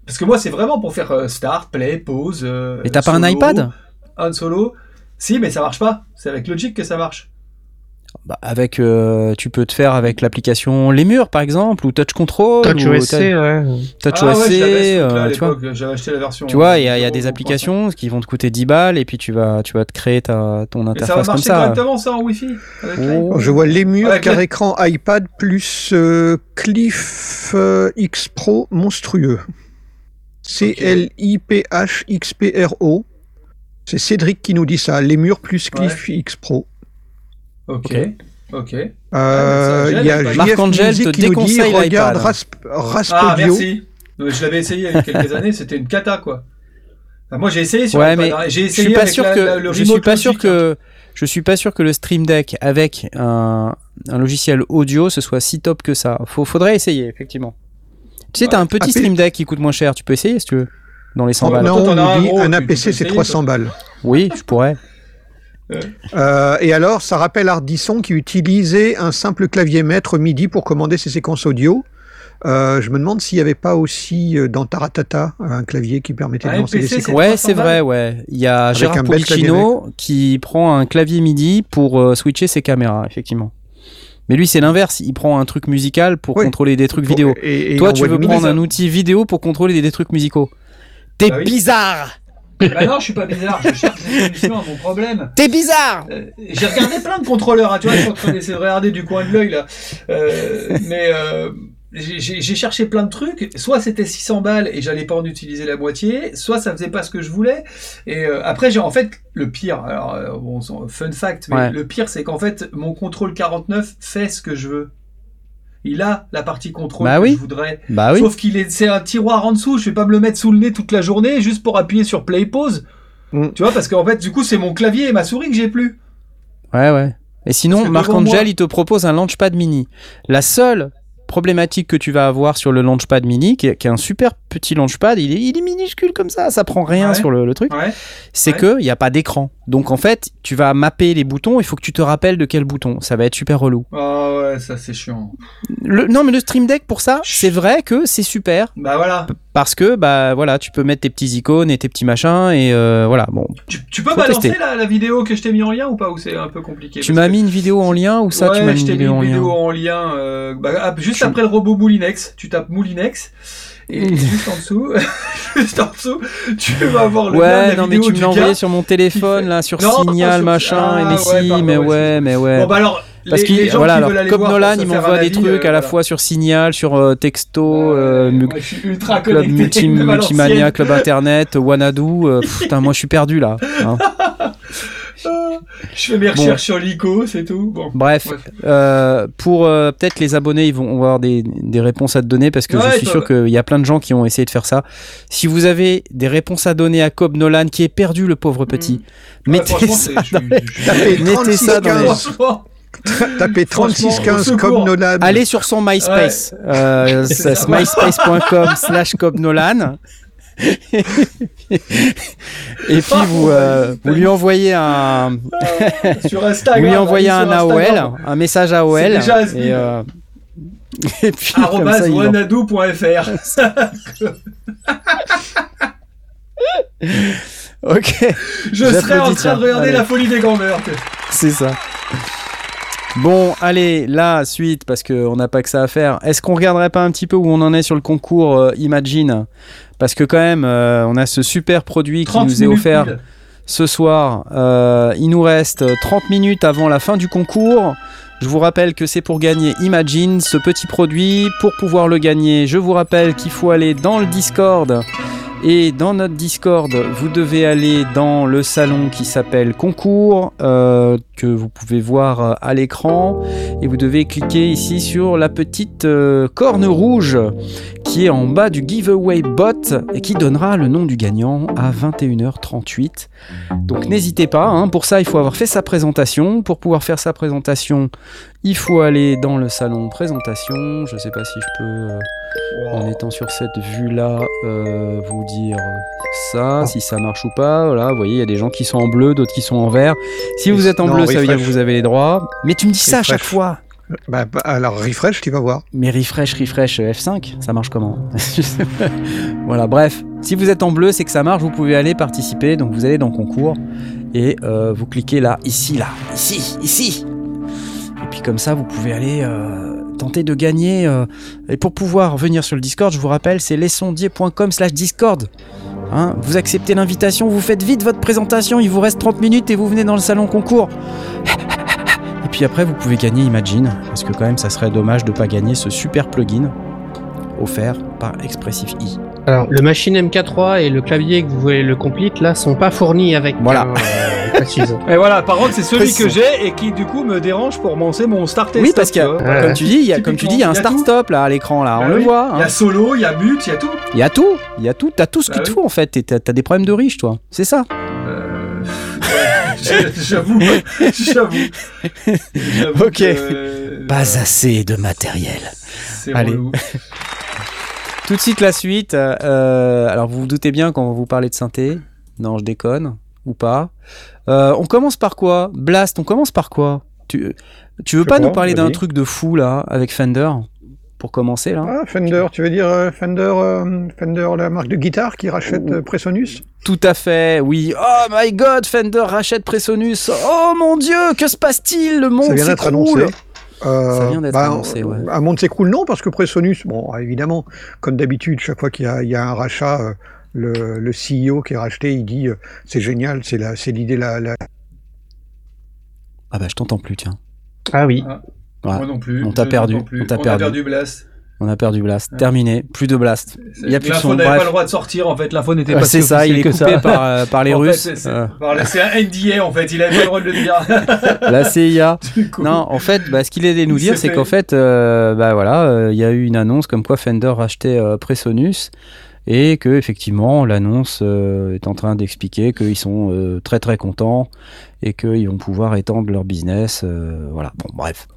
Parce que moi, c'est vraiment pour faire euh, start, play, pause. euh, Mais t'as pas un iPad? Un solo. Si, mais ça marche pas. C'est avec Logic que ça marche. Bah, avec, euh, tu peux te faire avec l'application Les Murs par exemple ou Touch Control. Touch ou OSC, ouais. Touch Ah ouais, OSC, truc-là, à euh, tu vois. l'époque, J'avais acheté la version. Tu vois, il y a, il y a des 0.5. applications qui vont te coûter 10 balles et puis tu vas, tu vas te créer ta, ton ça va interface comme marcher ça. correctement ça en Wi-Fi avec Oh. Je vois les murs, car le- écran iPad plus euh, Cliff euh, X Pro monstrueux. C-L-I-P-H-X-P-R-O. C'est Cédric qui nous dit ça. Les murs plus Cliff X Pro. Ok. Ok. Euh, ça Il y a Marc-Angel te qui nous dit déconseille regarde l'iPad. Rasp, Rasp Ah, Audio. merci. Je l'avais essayé il y a quelques années, c'était une cata quoi. Enfin, moi j'ai essayé sur Ouais, mais hein, j'ai Je essayé suis pas avec sûr la- que, la- le je suis pas sûr hein. que, je suis pas sûr que le Stream Deck avec un, un logiciel audio ce soit si top que ça. Faut, faudrait essayer effectivement. Tu sais, t'as un petit Ah, Stream Deck qui coûte moins cher. Tu peux essayer si tu veux. Dans les 100 Oh, balles. non, on nous dit gros, un APC c'est essayer, 300 balles. Oui, je pourrais. Euh, et alors, ça rappelle Ardisson qui utilisait un simple clavier maître MIDI pour commander ses séquences audio. Euh, je me demande s'il n'y avait pas aussi euh, dans Taratata un clavier qui permettait de Un lancer les MPC, séquences. Ouais, 300 c'est vrai, ouais. Il y a Avec Gérard Policino qui prend un clavier MIDI pour euh, switcher ses caméras, effectivement. Mais lui, c'est l'inverse. Il prend un truc musical pour Oui. contrôler des trucs vidéo. et- et Toi, tu veux prendre un outil vidéo pour contrôler des trucs musicaux. T'es Bah oui. bizarre Bah non, je suis pas bizarre, je cherche des solutions à mon problème. T'es bizarre Euh, J'ai regardé plein de contrôleurs, hein, tu vois, je suis en train d'essayer de regarder du coin de l'œil là. Euh, mais euh, j'ai- cherché plein de trucs. Soit c'était 600 balles et j'allais pas en utiliser la moitié, soit ça faisait pas ce que je voulais. Et euh, après, j'ai en fait le pire. Alors euh, bon, fun fact, mais Ouais. le pire c'est qu'en fait mon contrôle 49 fait ce que je veux. Il a la partie contrôle Bah que oui. je voudrais. Bah oui. Sauf qu'il est, c'est un tiroir en dessous. Je vais pas me le mettre sous le nez toute la journée juste pour appuyer sur play pause. Mm. Tu vois, parce qu'en fait, du coup, c'est mon clavier et ma souris que j'ai plus. Ouais, ouais. Et sinon, Marc moi- Angel, il te propose un Launchpad mini. La seule problématique que tu vas avoir sur le Launchpad mini, qui est, qui est un super petit Launchpad, il est, il est minuscule comme ça, ça prend rien Ouais. sur le, le truc, Ouais. c'est Ouais. que il n'y a pas d'écran. Donc en fait, tu vas mapper les boutons, il faut que tu te rappelles de quel bouton. Ça va être super relou. Ah ouais, ça c'est chiant. Le, non, mais le Stream Deck, pour ça, c'est vrai que c'est super. Bah voilà. Parce que, bah voilà, tu peux mettre tes petits icônes et tes petits machins, et euh, voilà, bon. Tu, tu peux balancer la, la vidéo que je t'ai mis en lien ou pas Ou c'est un peu compliqué? Tu m'as que- mis une vidéo en lien ou ça, tu m'as mis une mis vidéo en une lien? vidéo en lien. euh, bah, ah, juste après le robot Moulinex, tu tapes Moulinex. Et juste en dessous, juste en dessous, tu vas avoir le Ouais, la non, mais tu me l'as envoyé sur mon téléphone, fait- là, sur Non, Signal, sur- machin, Ah, et mais ouais, si, pardon, mais ouais, mais ouais. Bon bah alors, Parce gens voilà, alors pour Nolan, il m'envoie des trucs euh, à la voilà. fois sur Signal, sur euh, Texto, euh, mu- moi, je suis ultra Club multi, Multimania. Club Internet, Wanadu. euh, putain, moi je suis perdu là. hein. Je fais mes recherches sur l'ICO, c'est tout. Bon. Bref, Ouais. euh, pour euh, peut-être les abonnés, ils vont avoir des, des réponses à te donner parce que Ouais, je suis sûr qu'il y a plein de gens qui ont essayé de faire ça. Si vous avez des réponses à donner à Cobb Nolan qui est perdu, le pauvre petit, Ouais, mettez ça dans les- Tapez Mettez ça dans les- 3615 Franchement, Tapez Franchement, 3615 au secours. comme Nolan. Allez sur son MySpace, euh, myspace.com slash Cobb Nolan. Et puis vous, euh, vous lui envoyez un, vous Instagram. lui envoyez un AOL, un message AOL. Déjà et, euh, et puis wanadoo.fr. Ok, Je serai en train de regarder Allez. la folie des grandeurs. c'est ça. Bon, allez, la suite, parce qu'on n'a pas que ça à faire. Est-ce qu'on regarderait pas un petit peu où on en est sur le concours euh, Imagine? Parce que quand même, euh, on a ce super produit qui 30 nous est offert pile. ce soir. Euh, il nous reste 30 minutes avant la fin du concours. Je vous rappelle que c'est pour gagner Imagine, ce petit produit. Pour pouvoir le gagner, je vous rappelle qu'il faut aller dans le Discord. Et dans notre Discord, vous devez aller dans le salon qui s'appelle Concours, euh, que vous pouvez voir euh, à l'écran. Et vous devez cliquer ici sur la petite euh, corne rouge qui est en bas du giveaway bot et qui donnera le nom du gagnant à 21h38. Donc n'hésitez pas, hein, pour ça il faut avoir fait sa présentation. Pour pouvoir faire sa présentation, il faut aller dans le salon présentation. Je sais pas si je peux, en étant sur cette vue-là, euh, vous dire ça, si ça marche ou pas. Voilà, vous voyez, il y a des gens qui sont en bleu, d'autres qui sont en vert. Si vous êtes en Non, bleu, ça veut dire que vous avez les droits. Mais tu me dis ça à chaque fois. Bah, bah, alors refresh, tu vas voir. Mais refresh, refresh euh, F5, ça marche comment? Voilà, bref. Si vous êtes en bleu, c'est que ça marche, vous pouvez aller participer. Donc vous allez dans concours et euh, vous cliquez là, ici, là, ici, ici. Et puis comme ça, vous pouvez aller euh, tenter de gagner. euh, et pour pouvoir venir sur le Discord, je vous rappelle, c'est lesondier.com slash Discord. Hein, vous acceptez l'invitation, vous faites vite votre présentation, il vous reste 30 minutes et vous venez dans le salon concours. Et puis après, vous pouvez gagner Imagine, parce que quand même, ça serait dommage de pas gagner ce super plugin offert par Expressif I. Alors, le machine MK3 et le clavier que vous voulez le complete, là, sont pas fournis avec. Voilà. hein, euh, précise. Et voilà, par contre, c'est celui que j'ai et qui du coup me dérange pour lancer mon start et Oui, stop, parce que. Ouais. comme tu dis, il y a, comme tu dis, il y a un a start-stop là à l'écran là, on Ah le voit. Il y hein. a solo, il y a but, il y a tout. Il y a tout, il y a tout, t'as tout ce Bah qu'il te oui. faut en fait. T'es- T'as des problèmes de riche, toi. C'est ça. Euh, J'avoue, j'avoue. Ok. que, Pas euh, assez de matériel. Allez. relou. Tout de suite la suite. euh, alors vous vous doutez bien quand vous parlez de synthé. Non, je déconne ou pas. Euh, on commence par quoi? Blast. On commence par quoi? Tu, tu veux Je pas nous parler d'un truc de fou là avec Fender? Pour commencer là Ah, Fender, tu veux dire euh, Fender, euh, Fender, la marque de guitare qui rachète euh, Presonus? Tout à fait, oui. Oh my god, Fender rachète Presonus. Oh mon dieu, que se passe-t-il? Le monde Ça vient d'être s'écroule. annoncé. Ça vient d'être annoncé, ouais. Un monde s'écroule, non, parce que Presonus, bon, évidemment, comme d'habitude, chaque fois qu'il y, y a un rachat, le, le CEO qui est racheté, il dit euh, c'est génial, c'est la- c'est l'idée la, la- Ah bah je t'entends plus, tiens. Ah oui. Ouais. Moi non plus. On t'a perdu, plus. on t'a a perdu. perdu Blast. On a perdu Blast. Ouais. Terminé, plus de Blast. Il y a plus de L'info son. n'avait pas le droit de sortir en fait. L'info n'était Ouais, pas c'est ça, il est coupé que ça. par, euh, par les En fait, Russes. c'est- c'est- Euh, par- C'est un NDA en fait. Il avait pas le droit de le dire. la CIA. Non, en fait, bah, ce qu'il allait nous Il dire, c'est fait. qu'en fait, euh, bah voilà, euh, il y a eu une annonce comme quoi Fender rachetait euh, Presonus et que effectivement, l'annonce euh, est en train d'expliquer qu'ils sont euh, très très contents et qu'ils vont pouvoir étendre leur business. euh, voilà. Bon, bref.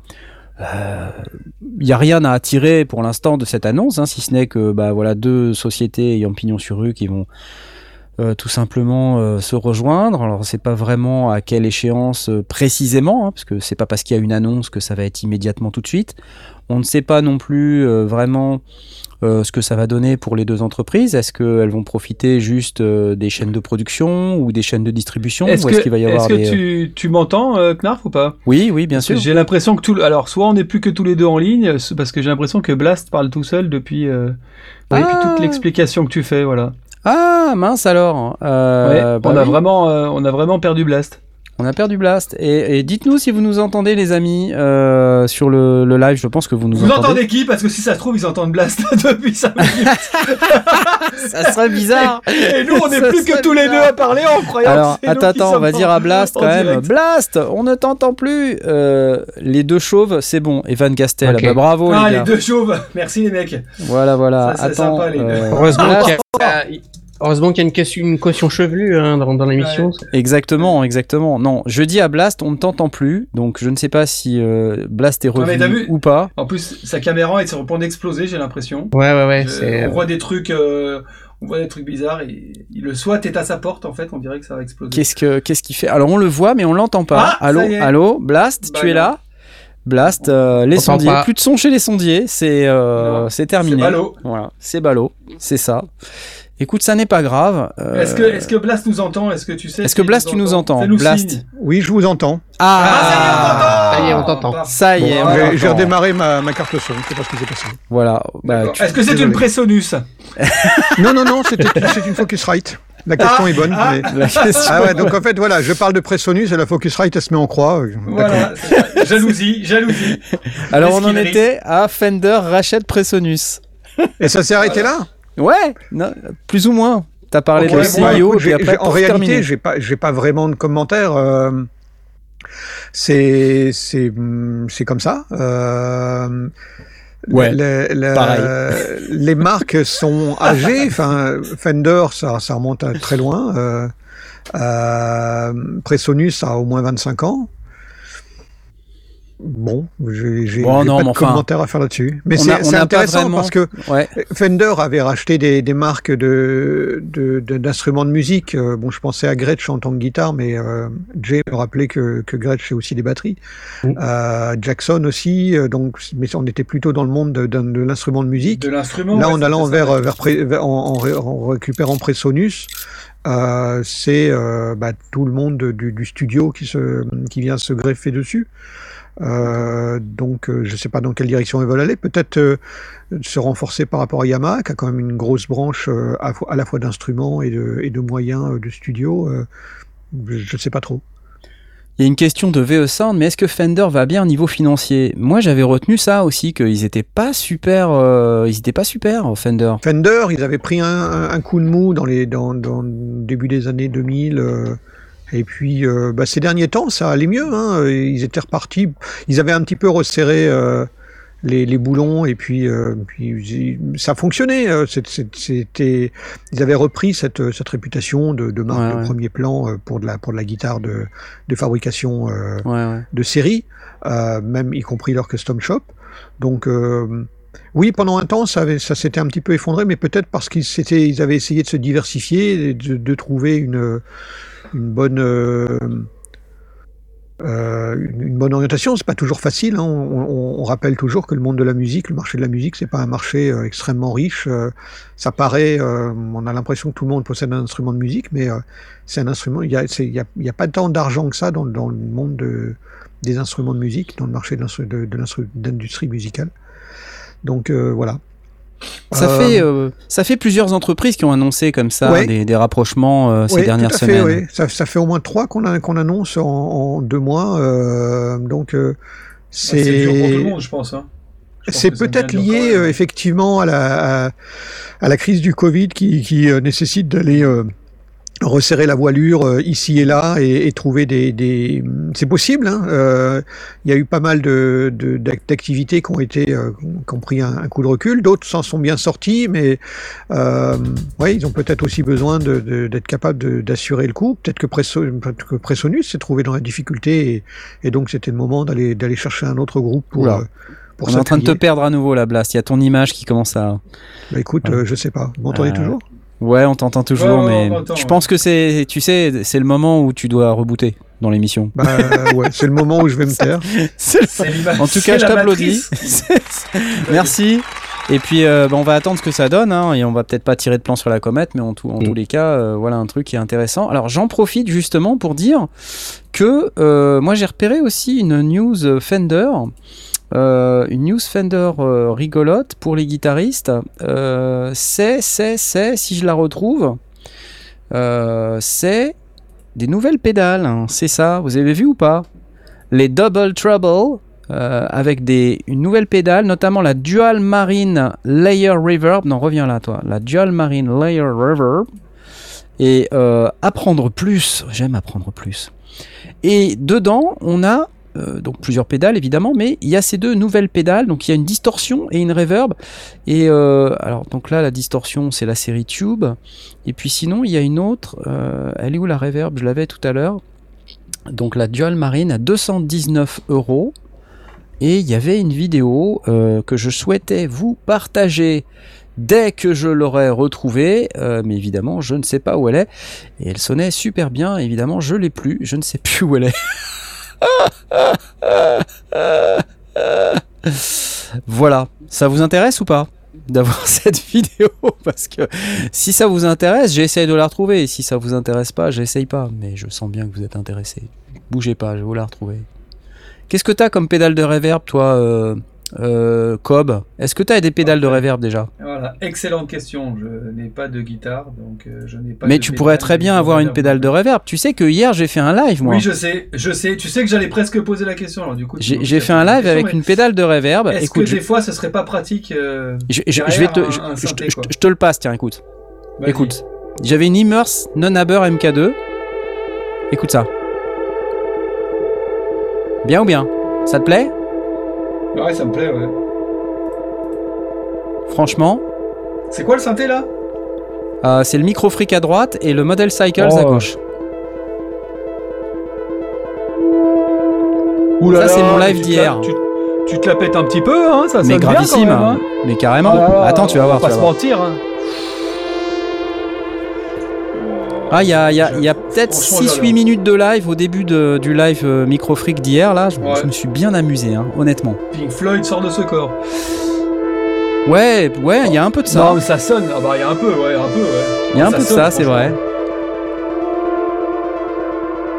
Il n'y a rien à attirer pour l'instant de cette annonce, hein, si ce n'est que bah, voilà, deux sociétés ayant pignon sur rue qui vont euh, tout simplement euh, se rejoindre. Alors c'est pas vraiment à quelle échéance euh, précisément, hein, parce que c'est pas parce qu'il y a une annonce que ça va être immédiatement tout de suite. On ne sait pas non plus vraiment ce que ça va donner pour les deux entreprises. Est-ce qu'elles vont profiter juste des chaînes de production ou des chaînes de distribution? Est-ce va y avoir est-ce que des... tu, tu m'entends, Knarf, ou pas? Oui, oui, bien sûr. J'ai l'impression que tout. Alors, soit on n'est plus que tous les deux en ligne, parce que j'ai l'impression que Blast parle tout seul depuis, depuis Ah. toute l'explication que tu fais, voilà. Ah mince alors. Euh, Ouais, bah on, a oui. vraiment, euh, on a vraiment perdu Blast. On a perdu Blast. Et, et dites-nous si vous nous entendez, les amis, euh, sur le, le live. Je pense que vous nous Vous entendez. entendez qui? Parce que si ça se trouve, ils entendent Blast depuis 5 minutes. Ça serait bizarre. Et nous, on n'est plus que tous les deux à parler en croyant Alors, que c'est nous attends, attends, on va dire à Blast quand même. direct. Blast, on ne t'entend plus. Euh, les deux chauves, c'est bon. Evan Gastel, Ok. bah, bravo Ah, les deux chauves. Merci les mecs. Voilà, voilà. Ça, c'est attends. sympa, les deux. euh, Heureusement Blast- qu'il y a, heureusement qu'il y a une, question- une caution chevelue hein, dans, dans l'émission. Exactement, exactement. Non, je dis à Blast, on ne t'entend plus. Donc, je ne sais pas si euh, Blast est revenu ou pas. En plus, sa caméra est sur le point d'exploser, j'ai l'impression. Ouais, ouais, ouais. Je- on voit des trucs, euh, on voit des trucs bizarres. Et, il- le SWAT est à sa porte en fait. On dirait que ça va exploser. Qu'est-ce que qu'est-ce qu'il fait? Alors, on le voit, mais on l'entend pas. Ah, allô, allô, Blast, Bah tu es non. là? Blast, euh, les sondiers. pas. Plus de son chez les sondiers. C'est euh, c'est terminé. c'est ballot. Voilà, c'est ballot. C'est ça. Écoute, ça n'est pas grave. euh, Est-ce que, Blast nous entend? Est-ce que tu sais Est-ce que Blast, tu nous entends? Blast signe. Oui, je vous entends. Ah, Ça y est, on t'entend. Ça y est, Bon, on J'ai- alors, J'ai redémarré ma, ma carte son, je sais pas ce qui s'est passé. Voilà. Bah, tu- Est-ce que c'est une Presonus Non, non, non, c'est une Focusrite. La question Ah, est bonne. ah. mais- la question- Ah ouais, donc en fait, voilà, je parle de Presonus et la Focusrite, elle se met en croix. euh. Voilà. jalousie, jalousie. Alors on en était à Fender rachète Presonus. Et ça s'est arrêté là? Ouais, non, plus ou moins. T'as parlé de CEO Bah, écoute, et puis j'ai- après j'ai- en pour réalité, j'ai pas, j'ai pas vraiment de commentaires. euh, c'est, c'est, hum, c'est comme ça. Euh, Ouais, les, les- pareil. les marques sont âgées. Enfin, Fender, ça, ça remonte à très loin. Euh, euh, Presonus a au moins 25 ans. Bon, j'ai, Bon, pas de enfin, commentaires à faire là-dessus. Mais c'est, intéressant vraiment- parce que Ouais. Fender avait racheté des, des marques de, de, de- d'instruments de musique. Euh, bon, je pensais à Gretsch en tant que guitare, mais euh, Jay me rappelait que, que Gretsch c'est aussi des batteries. Mm. Euh, Jackson aussi. donc, mais on était plutôt dans le monde de, de- de l'instrument de musique. De l'instrument. Là, ouais, en allant vers, vers, vers- en, en ré- en récupérant Presonus, euh, c'est euh, bah, tout le monde du, du, studio qui, se, qui vient se greffer dessus. Euh, donc, euh, je ne sais pas dans quelle direction ils veulent aller. Peut-être euh, se renforcer par rapport à Yamaha, qui a quand même une grosse branche à, à, la fois d'instruments et de, et de, moyens de studio. je ne sais pas trop. Il y a une question de VE Sound, mais est-ce que Fender va bien au niveau financier? Moi, j'avais retenu ça aussi, qu'ils étaient pas super, euh, ils étaient pas super Fender. Fender, ils avaient pris un, un coup de mou dans les, dans, dans le début des années 2000. Euh, et puis, euh, bah, ces derniers temps, ça allait mieux. Hein, ils étaient repartis. Ils avaient un petit peu resserré euh, les, les, boulons et puis, euh, puis ça fonctionnait. Euh, c'était, ils avaient repris cette, cette réputation de, de marque ouais, de ouais. premier plan euh, pour de la, pour de la guitare de, de fabrication euh, ouais, de série, même y compris leur custom shop. Donc oui, pendant un temps, ça, avait, ça s'était un petit peu effondré, mais peut-être parce qu'ils ils avaient essayé de se diversifier, de, de trouver une, une bonne euh, une bonne orientation, c'est pas toujours facile. Hein. On, rappelle toujours que le monde de la musique, le marché de la musique, c'est pas un marché euh, extrêmement riche. Euh, ça paraît, euh, on a l'impression que tout le monde possède un instrument de musique, mais euh, c'est un instrument. Il y a, y a, pas tant d'argent que ça dans, le monde de, des instruments de musique, dans le marché de l'industrie musicale. Donc euh, voilà. Ça, euh... fait, euh, ça fait plusieurs entreprises qui ont annoncé comme ça ouais. des, des, rapprochements euh, ces ouais, dernières semaines. Ouais. Ça, ça, fait au moins trois qu'on qu annonce en, en, deux mois. Euh, donc c'est. c'est dur pour tout le monde, je pense. Hein. C'est peut-être lié euh, effectivement à la, à, à, la crise du Covid qui, qui nécessite d'aller resserrer la voilure euh, ici et là et, et trouver des, des... c'est possible hein euh, il y a eu pas mal de, de d'activités qui ont été euh, qui ont pris un, un coup de recul d'autres s'en sont bien sortis mais euh, ouais ils ont peut-être aussi besoin de, de, d'être capables d'assurer le coup peut-être que, Presso, que Pressonus s'est trouvé dans la difficulté et, et donc c'était le moment d'aller d'aller chercher un autre groupe pour pour On est en train de te perdre à nouveau la Blast. Il y a ton image qui commence à. Bah écoute, ouais. je sais pas. Vous m'entendez toujours? Ouais, on t'entend toujours, ouais, mais je pense que c'est, tu sais, c'est le moment où tu dois rebooter dans l'émission. Bah ouais, c'est le moment où je vais me taire. en tout cas, je t'applaudis. Merci. Et puis, euh, bah, on va attendre ce que ça donne, hein, et on va peut-être pas tirer de plan sur la comète, mais en, tout, en mm. tous les cas, euh, voilà un truc qui est intéressant. Alors, j'en profite justement pour dire que euh, moi, j'ai repéré aussi une news Fender. Euh, une news Fender euh, rigolote pour les guitaristes. Euh, c'est, c'est, c'est, si je la retrouve, c'est des nouvelles pédales. Hein, c'est ça, vous avez vu ou pas? Les Double Trouble. avec des, une nouvelle pédale, notamment la Dual Marine Layer Reverb. Non, reviens là, toi. La Dual Marine Layer Reverb. Et apprendre plus. J'aime apprendre plus. Et dedans, on a euh, donc plusieurs pédales évidemment, mais il y a ces deux nouvelles pédales, donc il y a une distorsion et une reverb. Et euh, alors donc là la distorsion c'est la série Tube, et puis sinon il y a une autre, euh, elle est où la reverb? Je l'avais tout à l'heure. Donc la Dual Marine à 219 euros. Et il y avait une vidéo que je souhaitais vous partager dès que je l'aurais retrouvée, mais évidemment je ne sais pas où elle est. Et elle sonnait super bien, évidemment je l'ai plus, je ne sais plus où elle est. voilà, ça vous intéresse ou pas d'avoir cette vidéo? Parce que si ça vous intéresse, j'essaye de la retrouver. Et si ça vous intéresse pas, j'essaye pas. Mais je sens bien que vous êtes intéressé. Bougez pas, je vais vous la retrouver. Qu'est-ce que t'as comme pédale de reverb, toi, euh, euh, Cobb Est-ce que t'as des pédales de reverb déjà Voilà, excellente question. Je n'ai pas de guitare, donc euh, je n'ai pas. Mais tu pourrais très bien avoir une pédale de reverb. Tu sais que hier j'ai fait un live, moi. Oui, je sais, je sais. Tu sais que j'allais presque poser la question. Alors du coup, j'ai fait un live question, avec une pédale de reverb. Est-ce que je... des fois, ce serait pas pratique euh, je, je, je, vais te, un, un synthé, je, te le passe. Tiens, écoute. Écoute, j'avais une Immerse Non-Aber MK2. Écoute ça. Bien ou bien? Ça te plaît? Ouais, ça me plaît, ouais. Franchement. C'est quoi le synthé là? Euh, C'est le micro fric à droite et le Model Cycles oh. à gauche. Ouh là ça, c'est mon live d'hier. Tu, tu, te la pètes un petit peu, hein Ça Mais gravissime, bien, même, hein mais carrément. Ah, Attends, tu vas voir. On va pas se mentir, hein. Ah, il y a, y a, y a peut-être 6-8 minutes de live au début de, du live euh, Microfreak d'hier. Là, je, ouais. je, me suis bien amusé, hein, honnêtement. Pink Floyd sort de ce corps. Ouais, ouais, il y a un peu de ça. Non, mais ça sonne. Ah bah, il y a un peu, ouais, un peu, ouais. Il y a un ça peu de ça, c'est vrai.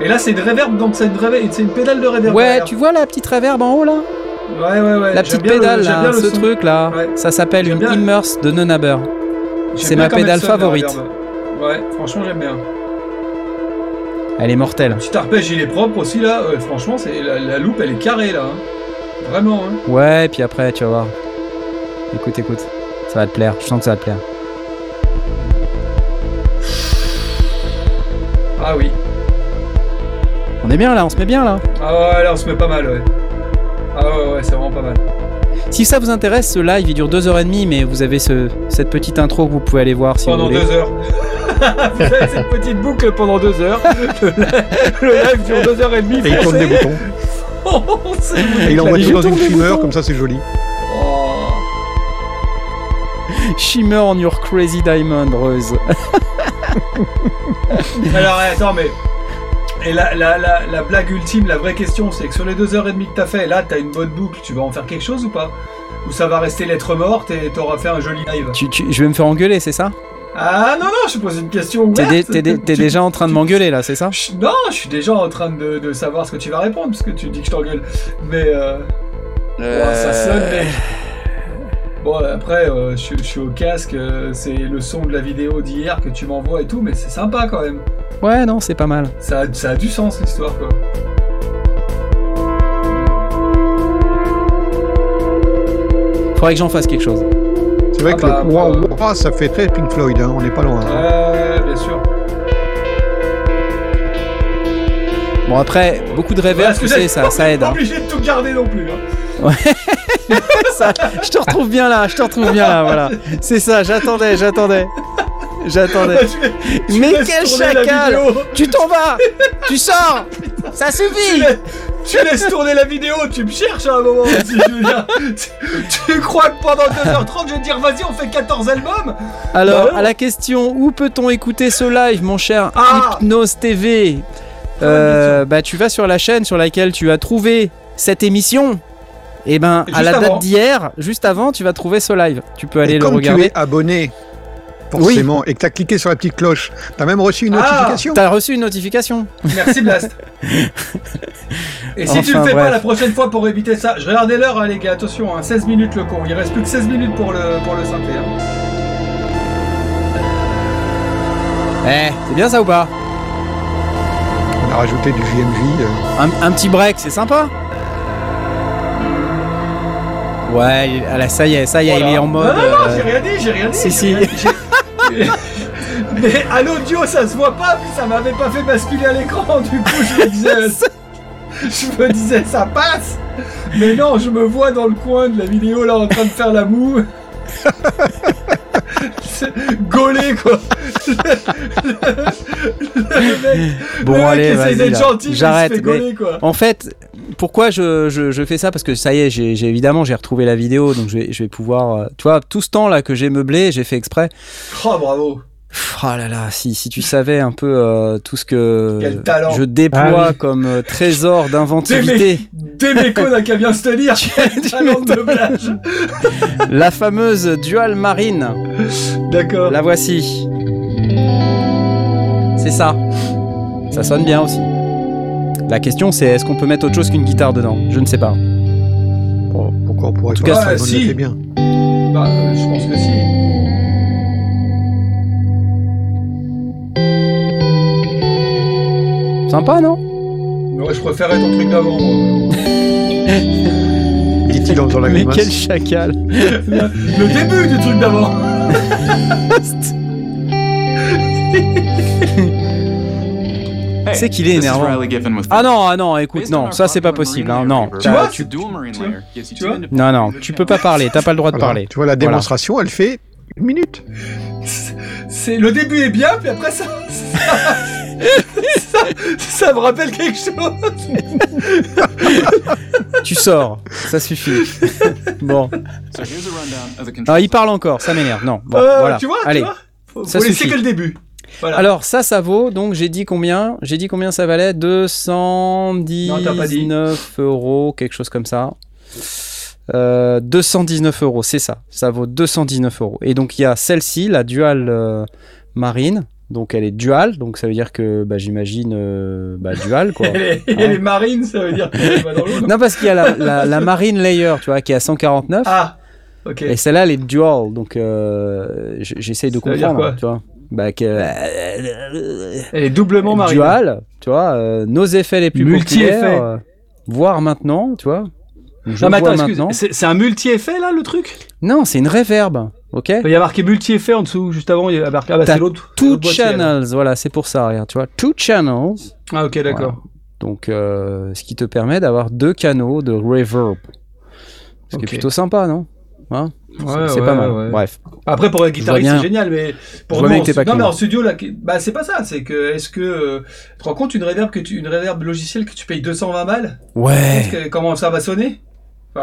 Et là, c'est une reverb, donc c'est une, une pédale de reverb. Ouais, derrière. tu vois la petite reverb en haut là? Ouais, ouais, ouais. La petite le- pédale là, le ce son. truc là. Ouais. Ça s'appelle une. Immerse de Nonaber. J'aime c'est ma pédale favorite. Ouais, franchement, j'aime bien. Elle est mortelle. Petit arpège, il est propre aussi là. Ouais, franchement, c'est la, la loupe, elle est carrée là. hein. Vraiment. Hein. Ouais, et puis après, tu vas voir. Écoute, écoute. Ça va te plaire. Je sens que ça va te plaire. Ah oui. On est bien là, on se met bien là. Ah ouais, là, on se met pas mal, ouais. Ah ouais, ouais, c'est vraiment pas mal. Si ça vous intéresse, ce live il dure 2h30, mais vous avez ce, cette petite intro que vous pouvez aller voir si pendant vous voulez. deux heures. Vous avez cette petite boucle pendant deux heures. Le, le live dure deux heures et demie. Et il tourne des boutons. C'est- Et il envoie tout dans une boutons. comme ça c'est joli. Oh. Shimmer on your crazy diamond, Rose. Alors attends, mais. Et la, la, la, la blague ultime, la vraie question, c'est que sur les deux heures et demie que t'as fait, là t'as une bonne boucle, tu vas en faire quelque chose ou pas? Ou ça va rester lettre morte et t'auras fait un joli live? Tu, tu- je vais me faire engueuler, c'est ça? Ah non, non, je pose une question T'es dé- dé- déjà en train de m'engueuler là, c'est ça? Je- Non, je suis déjà en train de, de savoir ce que tu vas répondre, parce que tu dis que je t'engueule. Mais euh, ça sonne, mec. Bon, après, euh, je, je suis au casque, euh, c'est le son de la vidéo d'hier que tu m'envoies et tout, mais c'est sympa quand même. Ouais, non, c'est pas mal. Ça a, ça a du sens l'histoire, quoi. Faudrait que j'en fasse quelque chose. C'est vrai Ah que bah, le wah bah, wah, ça fait très Pink Floyd, hein, on n'est pas loin. hein. Ouais, bien sûr. Bon, après, beaucoup de Parce que tu sais, ça, ça aide. Pas hein. obligé de tout garder non plus. Hein. Ça, je te retrouve bien là, je te retrouve bien là, voilà. C'est ça, j'attendais, j'attendais. J'attendais. Tu- tu Mais quel chacal. Tu t'en vas Tu sors Ça Tu suffit tu laisses tourner la vidéo, tu me cherches à un moment aussi, je veux dire. Tu, tu crois que pendant 2h30, je vais te dire vas-y, on fait 14 albums Alors, Bah à la question où peut-on écouter ce live, mon cher Ah Hypnose TV euh, Bah, tu vas sur la chaîne sur laquelle tu as trouvé cette émission. Et ben, Et à la avant. date d'hier, juste avant, tu vas trouver ce live. Tu peux aller Et le comme tu regarder. es abonné, forcément, et que tu as cliqué sur la petite cloche, tu as même reçu une Ah, notification. T'as reçu une notification Merci Blast. Et si tu le fais pas la prochaine fois pour éviter ça, je regardais l'heure, hein, les gars, attention, hein, 16 minutes le con. Il reste plus que 16 minutes pour le, pour le synthé. hein. Eh, c'est bien ça ou pas? On a rajouté du JMJ. euh, un, un petit break, c'est sympa Ouais, ah là, ça y est, ça y est, Voilà. il est en mode. Non, non, non, euh, j'ai rien dit, j'ai rien dit. si, si. Mais à l'audio, ça se voit pas, puis ça m'avait pas fait basculer à l'écran. Du coup, je me disais, je me disais, ça passe. Mais non, je me vois dans le coin de la vidéo là en train de faire la moue. Gaulé quoi. Le, le- le mec, Bon, allez, vas-y, J'arrête. En fait, pourquoi je, je- je fais ça? Parce que ça y est, j'ai j'ai- évidemment j'ai retrouvé la vidéo, donc je vais, je vais pouvoir. euh, tu vois, tout ce temps là que j'ai meublé, j'ai fait exprès. Oh bravo. Oh là là, si, si tu savais un peu euh, tout ce que je déploie Ah oui. comme euh, trésor d'inventivité, mécos n'a qu'à bien se tenir. Quel talent de meublage. la fameuse Dual Marine, D'accord. la voici. C'est ça. Ça sonne bien aussi. La question c'est est-ce qu'on peut mettre autre chose qu'une guitare dedans? Je ne sais pas. bon, pourquoi on pourrait tout pas cas, on si. bien? Bah, euh, je pense que si. Sympa, non? Ouais, je préférais ton truc d'avant. Dit-il en faisant la Mais grimace. quel chacal Le début du truc d'avant. C'est qu'il est énervant. Ah non, ah non, écoute, non, ça c'est pas possible, hein, non. Tu vois, tu- tu vois Non, non, tu peux pas parler, t'as pas le droit de Voilà. parler. Tu vois, la démonstration, elle fait une minute. C'est le début est bien, puis après ça, ça, ça, ça me rappelle quelque chose. Tu sors, ça suffit. bon. Ah, il parle encore, ça m'énerve. Non, bon, Euh, voilà. Tu vois, Allez. tu vois faut, ça faut laisser suffit. que le début. Voilà. Alors ça, ça vaut, donc j'ai dit combien? J'ai dit combien ça valait? 219 euros, quelque chose comme ça. Euh, 219 euros, c'est ça. Ça vaut 219 euros. Et donc il y a celle-ci, la Dual euh, Marine, Donc elle est dual, donc ça veut dire que bah, j'imagine euh, bah, dual quoi. Elle est, marine, ça veut dire qu'elle va dans l'eau. non parce qu'il y a la, la, la marine layer, tu vois, qui est à 149. Ah, ok. Et celle-là, elle est dual, donc euh, j'essaye de Ça comprendre, quoi? tu vois. Bah, que, Elle est doublement marine. dual, tu vois, euh, nos effets les plus Multi-effets. populaires, euh, voire maintenant, tu vois. Je Non, mais vois attends, excuse, c'est c'est un multi-effet là le truc? Non, c'est une reverb, ok? Il y a marqué multi-effet en dessous, juste avant, il y a marqué. Ah bah T'as c'est l'autre. Two l'autre boîtier, là. channels, voilà, c'est pour ça, regarde, tu vois. Two channels, Ah ok, d'accord. donc euh, ce qui te permet d'avoir deux canaux de reverb. Ce qui est plutôt sympa, non? Hein Ouais, C'est ouais, pas mal. ouais. Bref. Après pour un guitariste c'est génial, mais pour bien en stu- non mais en studio là, bah c'est pas ça, c'est que est-ce que euh, tu te rends compte une reverb que tu, une reverb logicielle que tu payes 220 balles? Ouais. Que- Comment ça va sonner?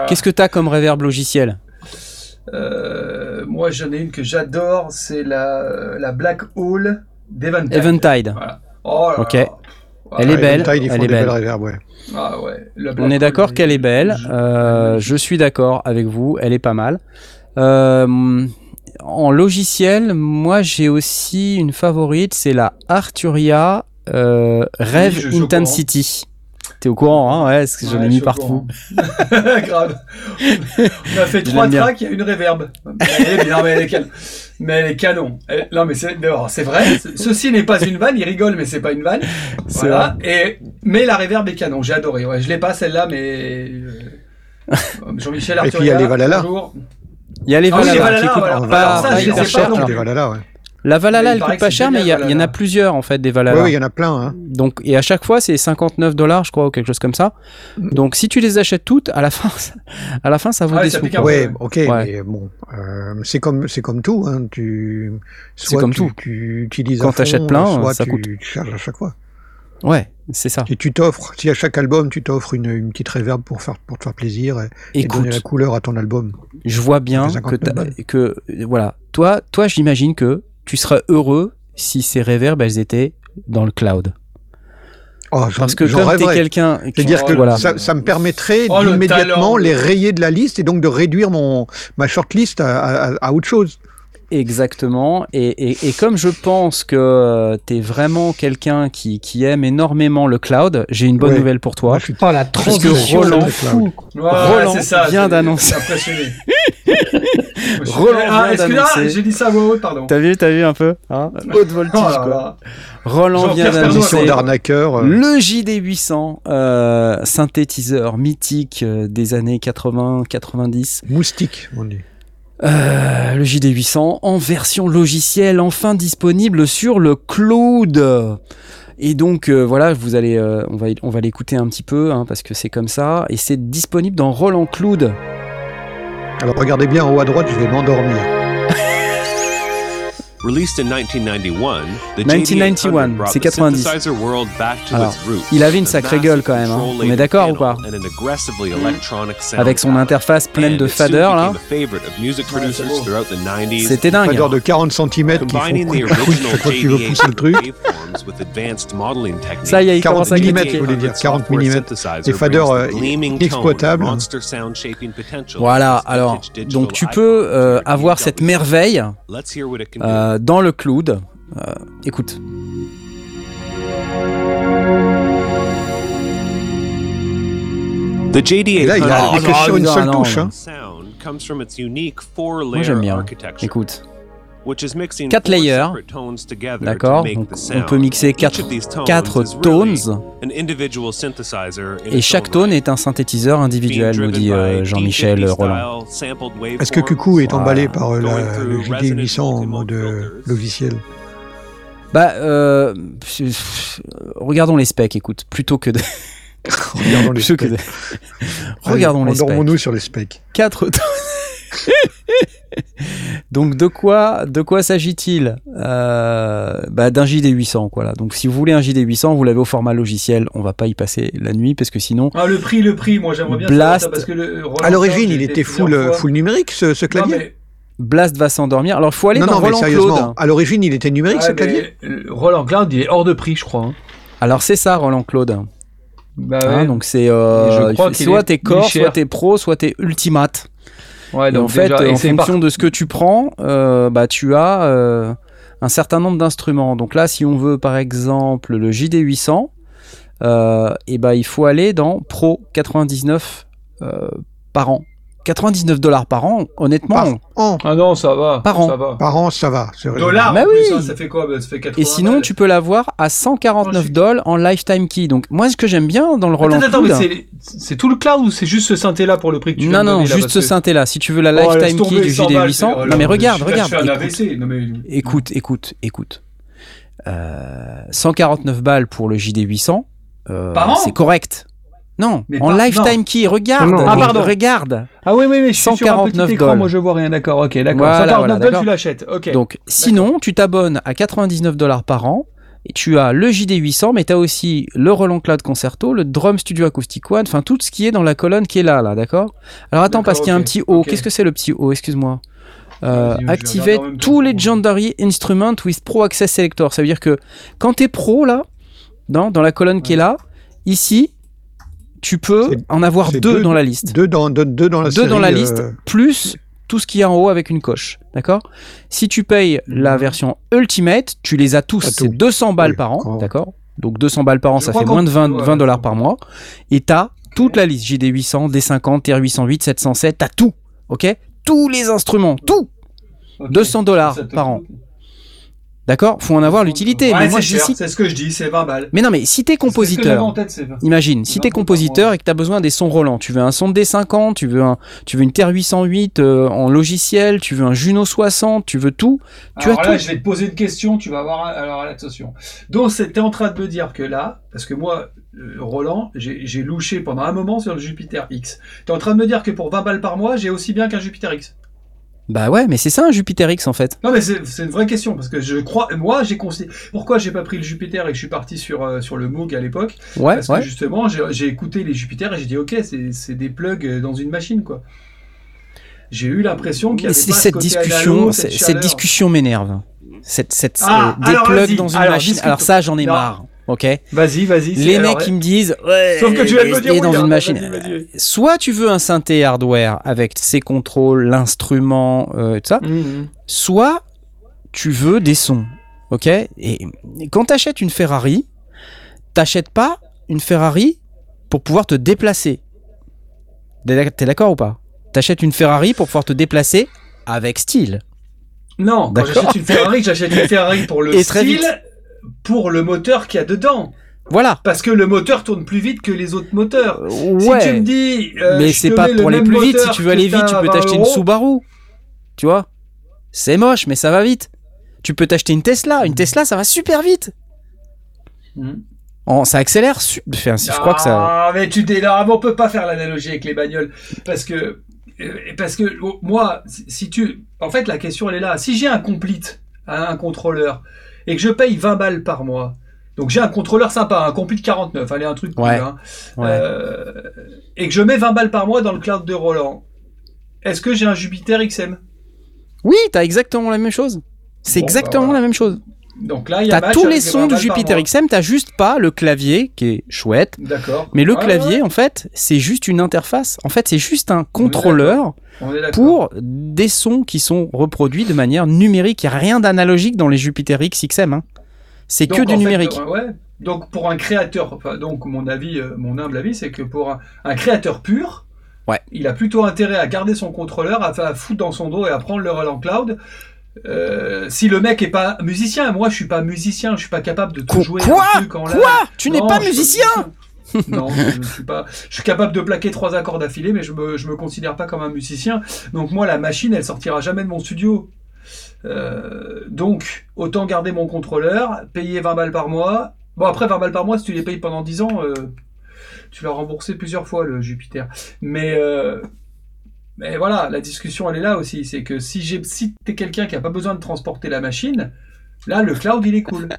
Qu'est-ce que t'as comme reverb logiciel Euh, moi j'en ai une que j'adore, c'est la la Black Hole d'Eventide. Eventide. Voilà. Oh là Ok. là. Elle est Ouais, belle, elle est ouais. Ah ouais. On est d'accord qu'elle est belle. je- Euh, je suis d'accord avec vous. Elle est pas mal. Euh, en logiciel, moi j'ai aussi une favorite, c'est la Arturia euh, Rev je suis au Intensity. T'es au courant, hein Ouais, parce que j'en ai Ouais, mis je au partout. Grave. On a fait trois tracks, il y a une reverb. Elle est bien, mais elle est canon. Mais elle est canon. Elle- non, mais c'est c'est vrai. Ce- Ceci n'est pas une vanne. Il rigole, mais c'est pas une vanne. C'est Voilà. Et mais la reverb est canon. J'ai adoré. Ouais, je l'ai pas celle-là, mais euh, Jean-Michel Et puis, il y a les Valhalla. Il y a les Ah oui, Valhalla les Valhalla, qui voilà. pas, Alors ça, pas je les hyper ai cher. pas La Valhalla, elle coûte pas cher, mais il y, a- génial, il y en a plusieurs en fait des Valhalla. ouais, il y en a plein, hein. Donc, et à chaque fois, c'est 59 dollars, je crois, ou quelque chose comme ça. Donc, si tu les achètes toutes, à la fin, ça- à la fin, ça vaut Ah des ça sous. Ouais, ok, Ouais. mais bon, euh, c'est comme c'est comme tout, hein. Tu C'est soit comme tu, tout. tu utilises Quand à fond, t'achètes plein, soit ça tu, coûte. tu charges à chaque fois. Ouais, c'est ça. Et tu t'offres, si à chaque album tu t'offres une, une petite reverb pour faire pour te faire plaisir et, et donner Écoute, la couleur à ton album. je vois bien que, 59 t'as- balles. que voilà, toi, toi, j'imagine que tu serais heureux si ces reverbs elles étaient dans le cloud. Oh, Parce que comme t'es quelqu'un, qui- C'est-à-dire que voilà, ça, ça me permettrait Oh, le talent. les rayer de la liste et donc de réduire mon ma shortlist à, à, à autre chose. Exactement. Et, et, et comme je pense que euh, t'es vraiment quelqu'un qui, qui aime énormément le cloud, j'ai une bonne Ouais. nouvelle pour toi. Moi, je suis Oh la Parce que transition Roland fou. Ouais, Roland c'est ça, vient d'annoncer. Roland ah, vient d'annoncer. j'ai dit ça à voix haute, pardon. T'as vu, t'as vu un peu hein Haute voltige, Oh là quoi. là. Roland vient d'annoncer d'arnaqueur. euh, le JD800, euh, synthétiseur mythique euh, des années 80-90. moustique, on dit. Euh, le JD800 en version logicielle, enfin disponible sur le cloud. Et donc euh, voilà, vous allez, euh, on va, on va l'écouter un petit peu hein, parce que c'est comme ça. Et c'est disponible dans Roland Cloud. Alors regardez bien en haut à droite, je vais m'endormir. Released in 1991, the 1991, JD800 brought c'est the 90. synthesizer world back to Alors, its roots il avait une sacrée massive gueule quand même, hein. control On est d'accord ou pas? and an aggressively electronic sound Avec son interface pleine de faders là. became a favorite of music Ouais, producers c'est beau. throughout the 90s. C'était dingue. Fadeur de 40 cm qui font que tu veux pousser le truc. Ça y est, il 40 commence à millimètres, critiquer. je voulais dire, 40 Software millimètres. synthesizer Des faders, euh, potential Voilà, alors, donc tu peux euh, avoir cette merveille Let's euh, dans le cloud. Euh, écoute. The JD800 Et là, il a Ah, non, une seule non, touche. non. Hein. sound comes from its unique Moi j'aime bien. architecture, Écoute. Which is mixing Quatre four layers. tones D'accord on peut mixer Each quatre, of these tones quatre is really tones an individual synthesizer in et chaque tone est un synthétiseur individuel, nous dit euh, Jean-Michel D50 Roland. Est-ce que Cuckoo est emballé par euh, la, le resonant JD800 en multimode mode euh, filters. logiciel Bah, euh, regardons les specs, écoute, plutôt que de. Regardons les plutôt que specs. de- Allez, regardons les specs. Endormons-nous sur les specs. 4 Donc de quoi, de quoi s'agit-il? Euh, bah, D'un JD800 quoi là. Donc si vous voulez un JD800, vous l'avez au format logiciel. On va pas y passer la nuit parce que sinon. Ah, le prix, le prix, moi j'aimerais bien Blast. ça parce que le Roland À l'origine, il était full, euh, full numérique ce, ce Non, clavier? mais, Blast va s'endormir. Alors il faut aller Non, dans non, mais Roland sérieusement, Claude. à l'origine, il était numérique ce clavier? mais Roland Cloud, il est hors de prix, je crois. hein. Alors c'est ça Roland Claude. Bah Hein, ouais. donc c'est euh, soit t'es core, soit t'es pro, soit t'es ultimate. Ouais, Et donc en fait, et en fonction de ce que tu prends, euh, bah tu as euh, un certain nombre d'instruments. Donc là, si on veut par exemple le JD800, euh, et ben, il faut aller dans Pro 99 euh, par an. 99 dollars par an, honnêtement, Par an, Ah non, ça va. Par an. Ça va. par an, ça va. Dollars Bah plus, oui. hein, ça fait quoi Bah, Ça fait 80 Et sinon, balles. tu peux l'avoir à 149 Oh, dollars en lifetime key. Donc, moi, ce que j'aime bien dans le Roland Attends, attends, Cloud- mais c'est- tout le cloud ou c'est juste ce synthé là pour le prix que tu non, non, donner, juste ce que- synthé là. Si tu veux la Oh, lifetime key du 100 balles, JD800, c'est- non mais regarde, regarde. Je fais un écoute. AVC. Non, mais... Écoute, écoute, écoute. Euh, 149 balles pour le JD800, euh, Par an c'est correct. Non, Mais en par- lifetime non. key, regarde, Non, non. Ah, pardon. regarde. Ah oui, oui, mais je suis sur un 149 petit écran, moi je vois rien, d'accord, ok, d'accord. Voilà, 149 voilà, tu l'achètes, ok. Donc, sinon, tu t'abonnes à 99 dollars par an. Et tu as le JD800, mais tu as aussi le Roland Cloud Concerto, le Drum Studio Acoustic One, enfin tout ce qui est dans la colonne qui est là, là, d'accord? Alors attends, parce qu'il y a un petit O. Qu'est-ce que c'est le petit O? Excuse-moi. Euh, temps, tous les. Legendary Instruments with Pro Access Selector. Ça veut dire que quand tu es pro, là, dans, dans la colonne qui est là, ici, tu peux en avoir deux, deux- dans la liste Deux dans, deux, deux dans la deux dans la liste, euh, plus tout ce qu'il y a en haut avec une coche. D'accord? Si tu payes la Mhm. version Ultimate, tu les as tous. T'as C'est tout. 200 balles Oui, par an. d'accord. D'accord? Donc 200 balles par an, Je ça fait moins de 20, ouais, 20 dollars par mois. Et t'as toute la liste JD800, D50, TR808, 707. T'as tout. Ok? Tous les instruments. Tout. Ok. 200 dollars par an. D'accord? Faut en avoir l'utilité. Ouais, mais moi, c'est je c'est ce que je dis, c'est 20 balles. Mais non, mais si t'es compositeur. en tête, c'est 20. Imagine, si t'es compositeur et que t'as besoin des sons Roland, tu veux un son de D50, tu veux un, tu veux une TR-808 euh, en logiciel, tu veux un Juno 60, tu veux tout. Tu alors as là, tout. je vais te poser une question, tu vas voir. Alors attention. Donc, c'était en train de me dire que là, parce que moi, euh, Roland, j'ai j'ai louché pendant un moment sur le Jupiter X. Tu es en train de me dire que pour 20 balles par mois, j'ai aussi bien qu'un Jupiter X. Bah ouais, mais c'est ça un Jupiter X en fait. Non, mais c'est une vraie question parce que je crois. Moi, j'ai considéré. Pourquoi j'ai pas pris le Jupiter et que je suis parti sur, euh, sur le Moog à l'époque? Ouais, Parce ouais. que justement, j'ai écouté les Jupiter et j'ai dit, ok, c'est des plugs euh, dans une machine, quoi. J'ai eu l'impression qu'il y avait pas ce cette discussion, cette discussion m'énerve. Cette, cette, Ah, euh, des plugs dans une alors machine. discutons. Alors ça, j'en ai Non. marre. Ok. Vas-y, vas-y. Les mecs qui me disent, ouais, Sauf que tu me oui, dans hein, une machine. Soit tu veux un synthé hardware avec ses contrôles, l'instrument, euh, tout ça. Mhm. soit tu veux des sons, ok? Et et quand t'achètes une Ferrari, t'achètes pas une Ferrari pour pouvoir te déplacer. T'es d'accord ou pas? T'achètes une Ferrari pour pouvoir te déplacer avec style. Non, quand j'achète une Ferrari, j'achète une Ferrari pour le Et très style. Pour le moteur qu'il y a dedans. Voilà. Parce que le moteur tourne plus vite que les autres moteurs. Euh, Si ouais. tu me dis. euh, mais c'est pas pour le aller plus vite. Si tu veux aller vite, tu peux t'acheter une 20 euros, Subaru. Tu vois? C'est moche, mais ça va vite. Tu peux t'acheter une Tesla. Une Tesla, ça va super vite. En- ça accélère. su- Enfin, si je crois que ça. Ah, mais tu t'es là, on peut pas faire l'analogie avec les bagnoles parce que euh, parce que oh, moi, si si tu, en fait, la question elle est là. Si j'ai un complete, hein, un contrôleur, et que je paye 20 balles par mois, donc j'ai un contrôleur sympa, un complete 49, allez un truc cool, Ouais. hein, Ouais. euh, et que je mets 20 balles par mois dans le cloud de Roland, est-ce que j'ai un Jupiter XM Oui, t'as exactement la même chose. C'est Bon, bah, exactement voilà. la même chose. Donc là, il y a T'as match tous les sons 20 du Jupiter. XM, t'as juste pas le clavier qui est chouette. D'accord. Mais le clavier, ouais, en fait, c'est juste une interface. En fait, c'est juste un contrôleur pour des sons qui sont reproduits de manière numérique. Il n'y a rien d'analogique dans les Jupiter X XM. hein. C'est que du fait, numérique. euh, ouais. Donc pour un créateur, enfin, donc mon avis, euh, mon humble avis, c'est que pour un, un créateur pur, Ouais. il a plutôt intérêt à garder son contrôleur, à, à foutre dans son dos et à prendre le Roland Cloud. Euh, si le mec est pas musicien, moi je suis pas musicien, je suis pas capable de tout Qu- jouer. quoi un truc en live. Quoi Tu n'es pas je musicien Non, je ne suis pas. Je suis capable de plaquer trois accords d'affilée, mais je me, je me considère pas comme un musicien. Donc moi, la machine, elle sortira jamais de mon studio. Euh, donc, autant garder mon contrôleur, payer 20 balles par mois. Bon, après 20 balles par mois, si tu les payes pendant 10 ans, euh, tu l'as remboursé plusieurs fois le Jupiter. Mais, euh, mais voilà, la discussion, elle est là aussi. C'est que si j'ai, si t'es quelqu'un qui a pas besoin de transporter la machine, là, le cloud, il est cool.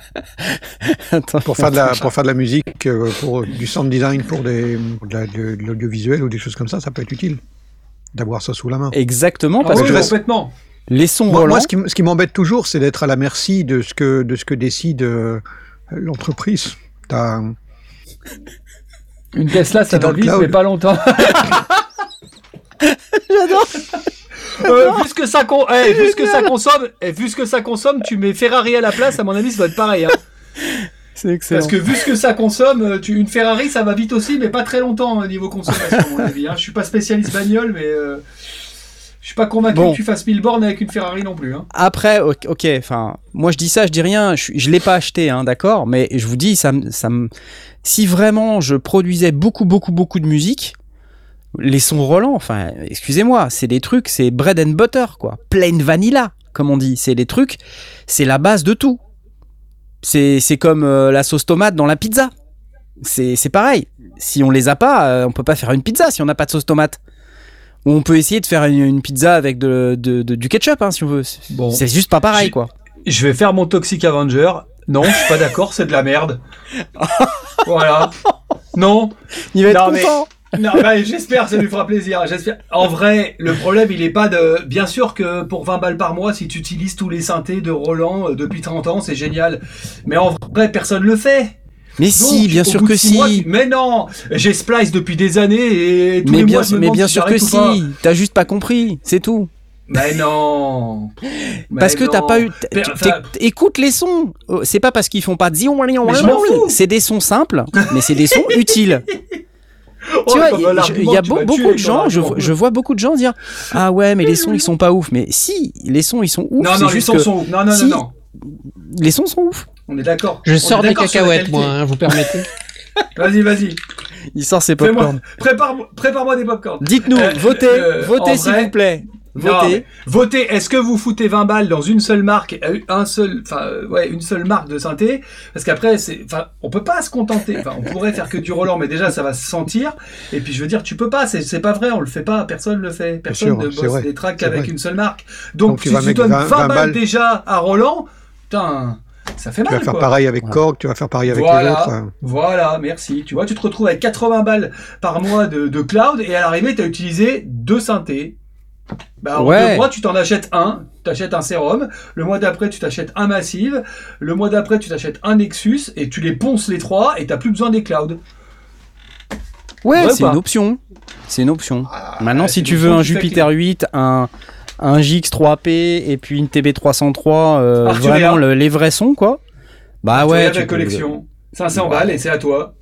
Attends, pour faire de la pour faire de la musique, euh, pour du sound design, pour des pour de la- de l'audiovisuel ou des choses comme ça, ça peut être utile d'avoir ça sous la main. Exactement, Ah parce oui, que complètement. les sons Moi, moi, ce qui, m- ce qui m'embête toujours, c'est d'être à la merci de ce que de ce que décide euh, l'entreprise. T'as- Une Tesla, ça va le vite, cloud. mais pas longtemps. J'adore. Euh, vu ce que ça con... eh, vu ce que ça consomme, eh, vu ce que ça consomme, tu mets Ferrari à la place, à mon avis, ça doit être pareil. Hein. C'est excellent. Parce que vu ce que ça consomme, euh, tu... une Ferrari, ça va vite aussi, mais pas très longtemps au niveau consommation, à mon avis. Hein. Je suis pas spécialiste bagnole, mais euh, je suis pas convaincu Bon. que tu fasses 1000 bornes avec une Ferrari non plus. Hein. Après, ok, enfin, moi je dis ça, je dis rien, je, je l'ai pas acheté, hein, d'accord, mais je vous dis, ça, ça si vraiment je produisais beaucoup, beaucoup, beaucoup de musique, les sons Roland, enfin, excusez-moi, c'est des trucs, c'est bread and butter, quoi, plain vanilla, comme on dit, c'est des trucs, c'est la base de tout. C'est, c'est comme euh, la sauce tomate dans la pizza. C'est, c'est pareil. Si on les a pas, euh, on peut pas faire une pizza si on n'a pas de sauce tomate. Ou on peut essayer de faire une, une pizza avec de, de- de- du ketchup, hein, si on veut. Bon. C'est juste pas pareil, quoi. Je vais faire mon Toxic Avenger. Non, je suis pas d'accord, c'est de la merde. voilà. Non, Il va être Non, mais-. Non, bah, j'espère, ça lui fera plaisir. J'espère. En vrai, le problème, il est pas de. Bien sûr que pour 20 balles par mois, si tu utilises tous les synthés de Roland euh, depuis 30 ans, c'est génial. Mais en vrai, personne le fait. Mais Donc, si, bien sûr que si. mois, Mais non, j'ai Splice depuis des années et tous mais les bien, mois, je me mais bien si sûr que si. T'as juste pas compris, c'est tout. Mais non. Mais parce que t'as pas eu. Écoute les sons. Oh, C'est pas parce qu'ils font pas. C'est des sons simples, mais c'est des sons utiles. Oh, tu vois, comme il y a- beau- beaucoup de gens, je, vois beaucoup de gens dire Ah ouais, mais les sons ils sont pas ouf. Mais si, les sons ils sont ouf. Non, c'est non, les juste sons que sont ouf. Non, non, Si. non, non. les sons sont ouf. On est d'accord. Je On sors des cacahuètes, moi, hein, vous permettez Vas-y, vas-y. Il sort ses popcorn. Prépare-moi prépare des popcorn. Dites-nous, Euh, votez, euh, votez s'il vous plaît. Votez. mais votez. Est-ce que vous foutez 20 balles dans une seule marque, euh, un seul, enfin, euh, ouais, une seule marque de synthé? Parce qu'après, c'est, enfin, on peut pas se contenter. Enfin, on pourrait faire que du Roland, mais déjà, ça va se sentir. Et puis, je veux dire, tu peux pas. C'est, c'est pas vrai. On le fait pas. Personne le fait. Personne sûr, ne bosse vrai, des tracks avec vrai. une seule marque. Donc, Donc, tu si vas tu mettre donnes 20 20, balles, balles. déjà à Roland, putain, ça fait Tu mal. vas faire quoi. pareil avec Voilà. Korg, tu vas faire pareil avec les Voilà. autres. hein. Voilà, merci. Tu vois, tu te retrouves avec 80 balles par mois de, de cloud et à l'arrivée, tu as utilisé deux synthés. Bah, Ouais. deux mois, tu t'en achètes un. Tu achètes un sérum. Le mois d'après, tu t'achètes un massive. Le mois d'après, tu t'achètes un Nexus et tu les ponces les trois et t'as plus besoin des clouds. Ouais, c'est pas une option. C'est une option. Maintenant, Ah, si c'est tu veux un Jupiter 8, un, un GX3P et puis une TB303, euh, Arturia. vraiment le- les vrais sons, quoi. Bah ouais. tu la peux- collection. 500 Ouais. balles et c'est à toi.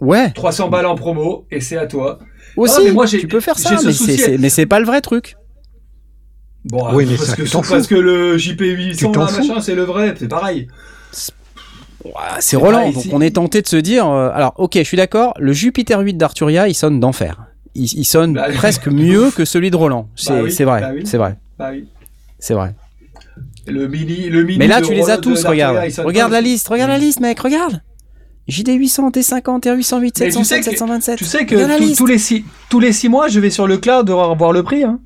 Ouais, 300 balles en promo et c'est à toi. Aussi. Ah, mais moi, j'ai- tu peux faire ça, ce mais c'est- pas le vrai truc. Bon, Oui, mais parce, ça, que, tu t'en parce fous. que le JP800, Tu t'en là, fous. machin, c'est le vrai. C'est pareil. C'est Roland, pareil, donc on est tenté de se dire. euh, alors, ok, je suis d'accord. Le Jupiter 8 d'Arturia, il sonne d'enfer. Il, il sonne Bah, presque mieux que celui de Roland. C'est Bah oui, c'est vrai, bah oui. c'est vrai, Bah oui. c'est vrai. Le mini, le mini Mais là, tu les as tous, regarde. Regarde la liste, regarde la liste, mec, regarde. JD800, T50, R808, Mais tu sais 707, que- 727. Tu sais que tous- les six, tous les six mois, je vais sur le cloud voir, le prix. Hein.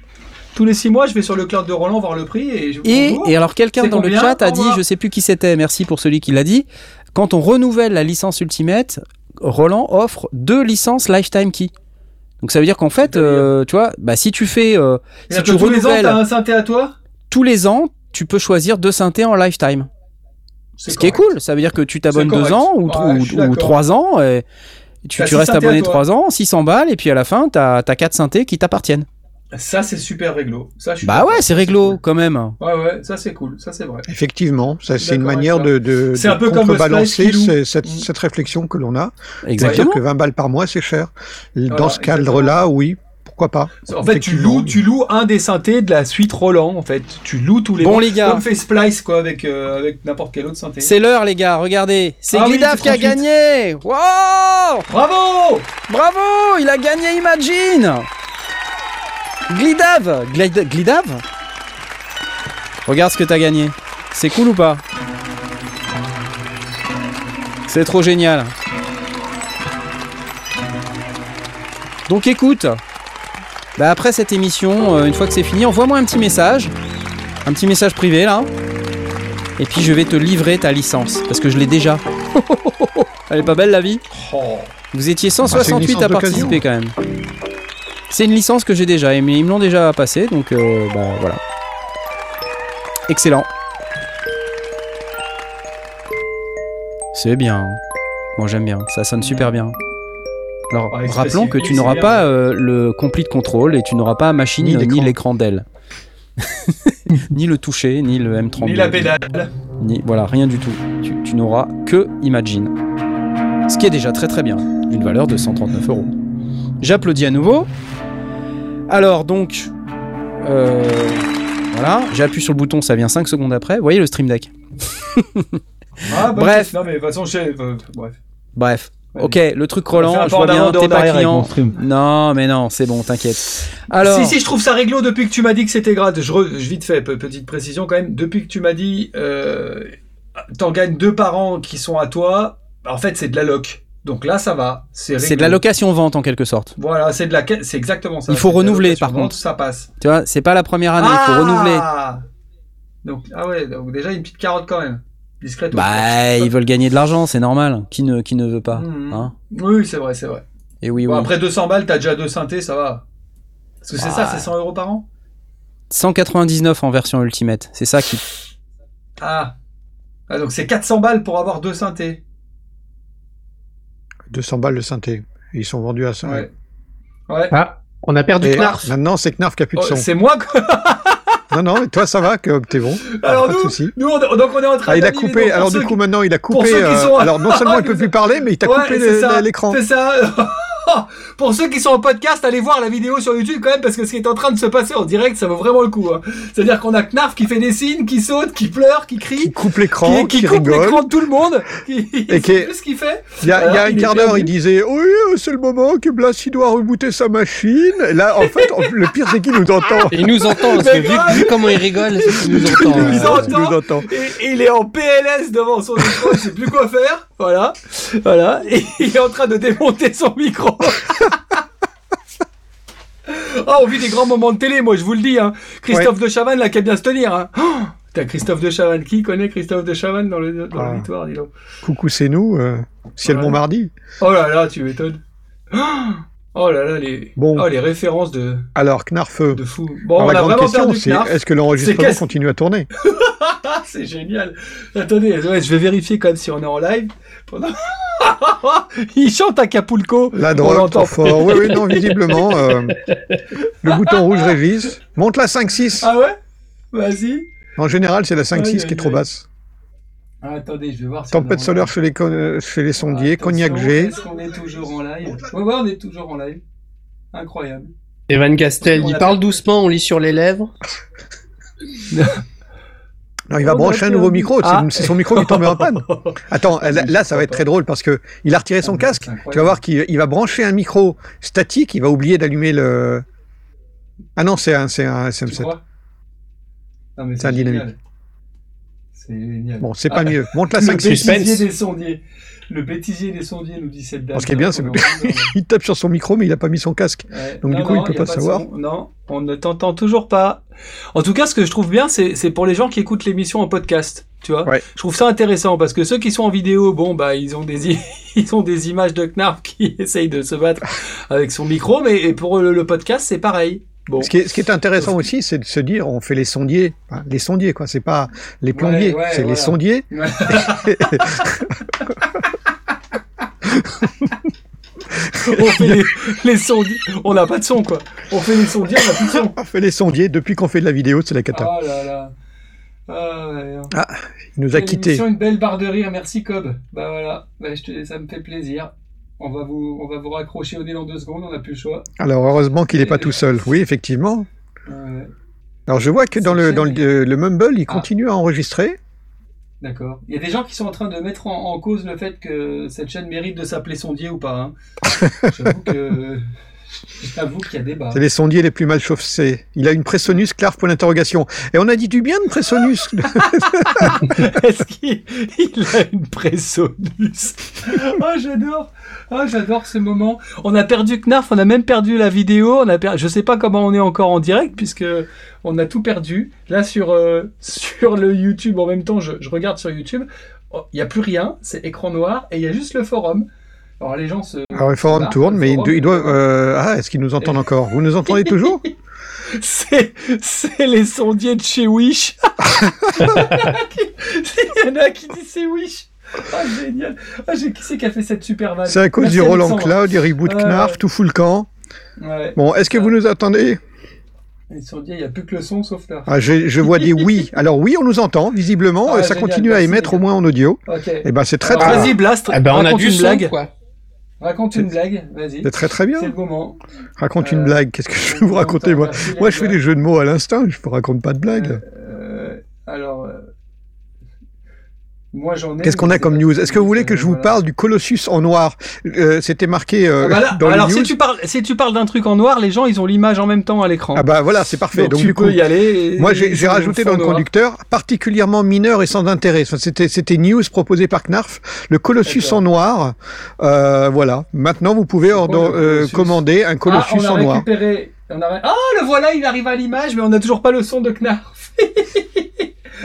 Tous les six mois, je vais sur le cloud de Roland voir le prix et je Et, bonjour. et alors quelqu'un dans le chat a dit, je sais plus qui c'était, merci pour celui qui l'a dit, quand on renouvelle la licence Ultimate, Roland offre deux licences Lifetime Key. Donc ça veut dire qu'en fait, euh, tu vois, bah si tu fais, euh, si tu tous les ans, renouvelles un synthé à toi? tous les ans, tu peux choisir deux synthés en Lifetime. C'est Ce qui est cool, ça veut dire que tu t'abonnes deux ans ou, trois ans, et tu, six restes abonné trois ans, 600 balles, et puis à la fin, t'as as quatre synthés qui t'appartiennent. Ça, c'est super réglo. Ça, je suis Bah ouais, c'est réglo quand même. Ouais, ouais, ça, c'est cool. Ça, c'est vrai. Effectivement, ça c'est une manière de, de, un peu contrebalancer cette, cette réflexion que l'on a. Exactement. C'est-à-dire que 20 balles par mois, c'est cher. Dans Voilà, ce cadre-là, oui, pourquoi pas. En fait, tu loues, tu loues un des synthés de la suite Roland. En fait, tu loues tous les Bon, les gars. Comme fait Splice, quoi, avec, euh, avec n'importe quel autre synthé. C'est l'heure, les gars, regardez. C'est Ah Glidaf qui a 38. gagné. Wow Bravo! Bravo Il a gagné Imagine Glidav Glid- Glidav Regarde ce que t'as gagné. C'est cool ou pas? C'est trop génial. Donc écoute, bah après cette émission, euh, une fois que c'est fini, envoie-moi un petit message. Un petit message privé là. Et puis je vais te livrer ta licence. Parce que je l'ai déjà. Elle est pas belle la vie Oh. vous étiez c'est une 168 licence à participer quand même. C'est une licence que j'ai déjà, mais ils me l'ont déjà passé, donc euh, bah voilà. Excellent. C'est bien. Moi j'aime bien, ça sonne super bien. Alors, Ouais, Express rappelons que tu n'auras pas euh, le complete control et tu n'auras pas machine Ni l'écran. d'elle. ni le toucher, ni le M32. Ni la pédale. ni- voilà, rien du tout. Tu, tu n'auras que Imagine. Ce qui est déjà très très bien. Une valeur de 139 euros. J'applaudis à nouveau. Alors donc, euh, voilà, j'appuie sur le bouton, ça vient 5 secondes après. Vous voyez le Stream Deck? Ah, bah, Bref. Non, mais de toute façon, je sais, euh, bref. Bref. Ok, le truc Roland, je vois bien, t'es pas client. Non, mais non, c'est bon, t'inquiète. Alors, Si, si, je trouve ça réglo depuis que tu m'as dit que c'était gratuit. Je, re- je vite fait, pe- petite précision quand même. Depuis que tu m'as dit, euh, t'en gagnes deux par an qui sont à toi. En fait, c'est de la loc. Donc là, ça va. C'est c'est de la location-vente en quelque sorte. Voilà, c'est de la, c'est exactement ça. Il faut renouveler, location par contre. Ça passe. Tu vois, c'est pas la première année, il faut renouveler. Donc, ah ouais, donc déjà une petite carotte quand même. Discrète. Bah, ils veulent gagner de l'argent, c'est normal. Qui ne, qui ne veut pas Mhm. hein Oui, c'est vrai, c'est vrai. Et oui, Bon, oui. après 200 balles, t'as déjà deux synthés, ça va. Parce que c'est ça, Ah. c'est 100 euros par an? 199 en version Ultimate, c'est ça qui. Ah. Ah, donc c'est 400 balles pour avoir deux synthés. 200 balles de synthé. Ils sont vendus à ça. Ouais. Ouais. Ah, on a perdu Et Knarf. maintenant, c'est Knarf qui a plus de Oh, son. c'est moi quoi. non, non, mais toi, ça va, que t'es bon? Alors pas de souci. nous on, donc on est en train Ah, il a coupé. Alors, du coup, qui- maintenant, il a coupé. euh, Alors, non seulement il peut plus parler, mais il t'a Ouais, coupé l'écran. C'est ça. Pour ceux qui sont en podcast, allez voir la vidéo sur YouTube quand même parce que ce qui est en train de se passer en direct, ça vaut vraiment le coup. hein. C'est-à-dire qu'on a Knarf qui fait des signes, qui saute, qui pleure, qui crie, Qui coupe l'écran, qui, qui, qui coupe rigole. l'écran de tout le monde. Qui, Et qui est- tout ce qu'il fait. Il y a, il y a Alors, un il quart d'heure, il disait Oui, euh, c'est le moment que Blas il doit rebooter sa machine. Et là, en fait, le pire, c'est qu'il nous entend. Et il nous entend, parce que vu, vu comment il rigole, c'est qu'il nous entend. Il nous euh. entend. Il nous entend. Et, et il est en PLS devant son micro, il sait plus quoi faire. Voilà. Voilà. Et il est en train de démonter son micro. Ah, on vit des grands moments de télé, moi je vous le dis. Hein. Christophe de Chavannes, là, qui a bien se tenir. Hein. Oh, T'as Christophe de Chavannes. Qui connaît Christophe de Chavannes dans le dans Ah. l'auditoire, dis donc? Coucou, c'est nous. Euh, ciel Ouais. Montmardi. Oh là là, tu m'étonnes. Oh là là, les, Bon. oh, les références de, Alors, Knarfeux. de fou. Bon, Alors, on la a grande vraiment question, c'est est-ce que l'enregistrement continue à tourner? Ah, c'est génial. Attendez, ouais, je vais vérifier quand même si on est en live. Pendant... Il chante Acapulco. La On drogue, l'entend. trop fort. Oui, oui, non, visiblement. euh, le bouton rouge révise. Monte la 5-6. Ah ouais? Vas-y. En général, c'est la Aïe, 5-6 qui est trop basse. Ah, attendez, je vais voir si Tempête solaire chez les, con- chez les sondiers. Cognac G. Est-ce qu'on est toujours en live? Ouais, ouais, on est toujours en live. Incroyable. Evan Castel, il parle doucement, on lit sur les lèvres. Non, il va On a brancher un nouveau micro. c'est- Ah. C'est son micro qui tombe en panne. Attends, là, là, ça va être très drôle parce que il a retiré son Ah, casque. Tu vas voir qu'il il va brancher un micro statique. Il va oublier d'allumer le. Ah non, c'est un, c'est un Tu SM7. crois? Non, mais C'est un dynamique. C'est génial. Bon, c'est pas Ah, mieux. Monte la Le 5-6. Suspense. des sondiers. Le bêtisier des sondiers nous dit cette dame. ce qui est bien, c'est- On est en- Il tape sur son micro, mais il a pas mis son casque. Ouais. Donc, du Non, coup, il non, peut pas de savoir. son. Non, on ne t'entend toujours pas. En tout cas, ce que je trouve bien, c'est pour les gens qui écoutent l'émission en podcast. Tu vois, Ouais. je trouve ça intéressant parce que ceux qui sont en vidéo, bon bah ils ont des ils ont des images de Knarf qui essayent de se battre avec son micro, mais pour le, le podcast c'est pareil. Bon, Ce qui est, ce qui est intéressant aussi, c'est de se dire, on fait les sondiers, Enfin, les sondiers quoi. C'est pas les plombiers, ouais, c'est voilà. les sondiers. on fait les, les sondiers, on n'a pas de son quoi. On fait les sondiers, on n'a plus de son. On fait les sondiers. Depuis qu'on fait de la vidéo, c'est la cata. Oh là là. Ah, ouais. Il nous a quittés. une belle barre de rire, merci Cobb. Bah voilà, Bah, je te- ça me fait plaisir. On va vous, on va vous raccrocher au nez dans deux secondes, on n'a plus le choix. Alors heureusement qu'il n'est pas tout seul. Oui, effectivement. Ouais, Alors je vois que dans le dans le Mumble, il Ah. continue à enregistrer. D'accord. Il y a des gens qui sont en train de mettre en, en cause le fait que cette chaîne mérite de s'appeler Sondier ou pas. hein. J'avoue que. J'avoue qu'il y a débat. C'est les sondiers les plus mal chauffés. Il a une Presonus Clarf pour l'interrogation. Et on a dit du bien de Presonus. Est-ce qu'il il a une Presonus? Ah, j'adore Ah, j'adore ce moment. On a perdu Knarf, on a même perdu la vidéo. On a per... Je sais pas comment on est encore en direct, puisque on a tout perdu. Là, sur, euh, sur le YouTube, en même temps, je, je regarde sur YouTube. Oh, Il n'y a plus rien, c'est écran noir, et il y a juste le forum. Alors, les gens se... Alors forum tourne, mais il, forum, il doit. euh, Ah, est-ce qu'ils nous entendent encore Vous nous entendez toujours C'est, c'est les sondiers de chez Wish. Il y en a qui dit c'est Wish. Ah, génial. Ah, j'ai- qui c'est qui a fait cette super vanne C'est à cause Merci, du Roland. Cloud, du reboot Ouais, Knarf, ouais. tout fout le camp. Ouais. Bon, est-ce que vous nous attendez Ils sont dit, il n'y a plus que le son sauf là. ah, je, je vois des oui. Alors oui, on nous entend, visiblement. Ah, euh, ça génial, continue à émettre les au moins en audio. Ok. Et ben c'est très Alors, très, Vas-y, Blast. Eh ben, on a du une son, blague. quoi. Raconte une blague, vas-y. c'est très très bien. C'est le moment. Raconte une Euh, blague. Qu'est-ce que je vais vous raconter moi je fais des jeux de mots à l'instinct. Je ne raconte pas de blagues. Euh, alors, euh, moi j'en ai. Qu'est-ce qu'on a comme news? Est-ce que vous voulez que je vous parle du Colossus en noir? Euh, C'était marqué euh, Ah bah là, dans alors les si tu parles, si tu parles d'un truc en noir, les gens ils ont l'image en même temps à l'écran. Ah bah voilà, c'est parfait. Donc, Donc, tu du peux coup, y aller. moi j'ai rajouté dans le noir. conducteur particulièrement mineur et sans intérêt. Enfin, C'était c'était news proposé par Knarf, le Colossus en noir. Euh, voilà. Maintenant, vous pouvez euh, Colossus? commander un Colossus ah, on a en noir. récupéré. On a... Ah le voilà, il arrive à l'image, mais on n'a toujours pas le son de Knarf.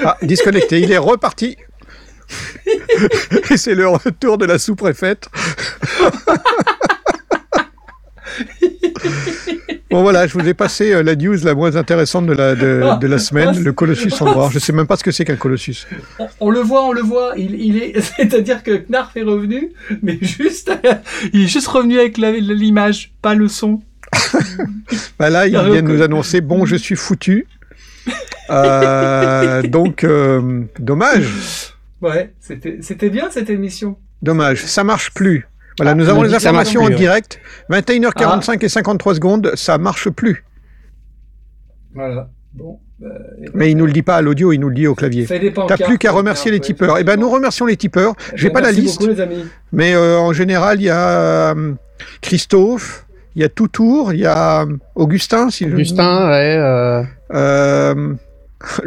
Ah, disconnecté. Il est reparti. et c'est le retour de la sous-préfète. bon voilà, je vous ai passé euh, la news la moins intéressante de la, de, de la semaine, le Colossus en noir. Je sais même pas ce que c'est qu'un Colossus. On, on le voit, on le voit. Il, il est, c'est-à-dire que Knarf est revenu, mais juste, il est juste revenu avec l'image, pas le son. Bah là, ils Ah, viennent nous annoncer bon, je suis foutu. Euh, donc, euh, dommage, Ouais, c'était, c'était bien cette émission. dommage, ça marche plus. Voilà, Ah, nous on avons les informations en plus, direct. 21h45 et 53 secondes, ça marche plus. Voilà. Bon. et Mais il nous le dit pas à l'audio, il nous le dit au clavier. T'as plus qu'à remercier les tipeurs. Eh ben, nous remercions les tipeurs. Eh J'ai ben, pas la merci liste, beaucoup, les amis. mais euh, en général, il y a euh, Christophe, il y a Toutour, il y a euh, Augustin, si je- Augustin, ouais. euh, Euh,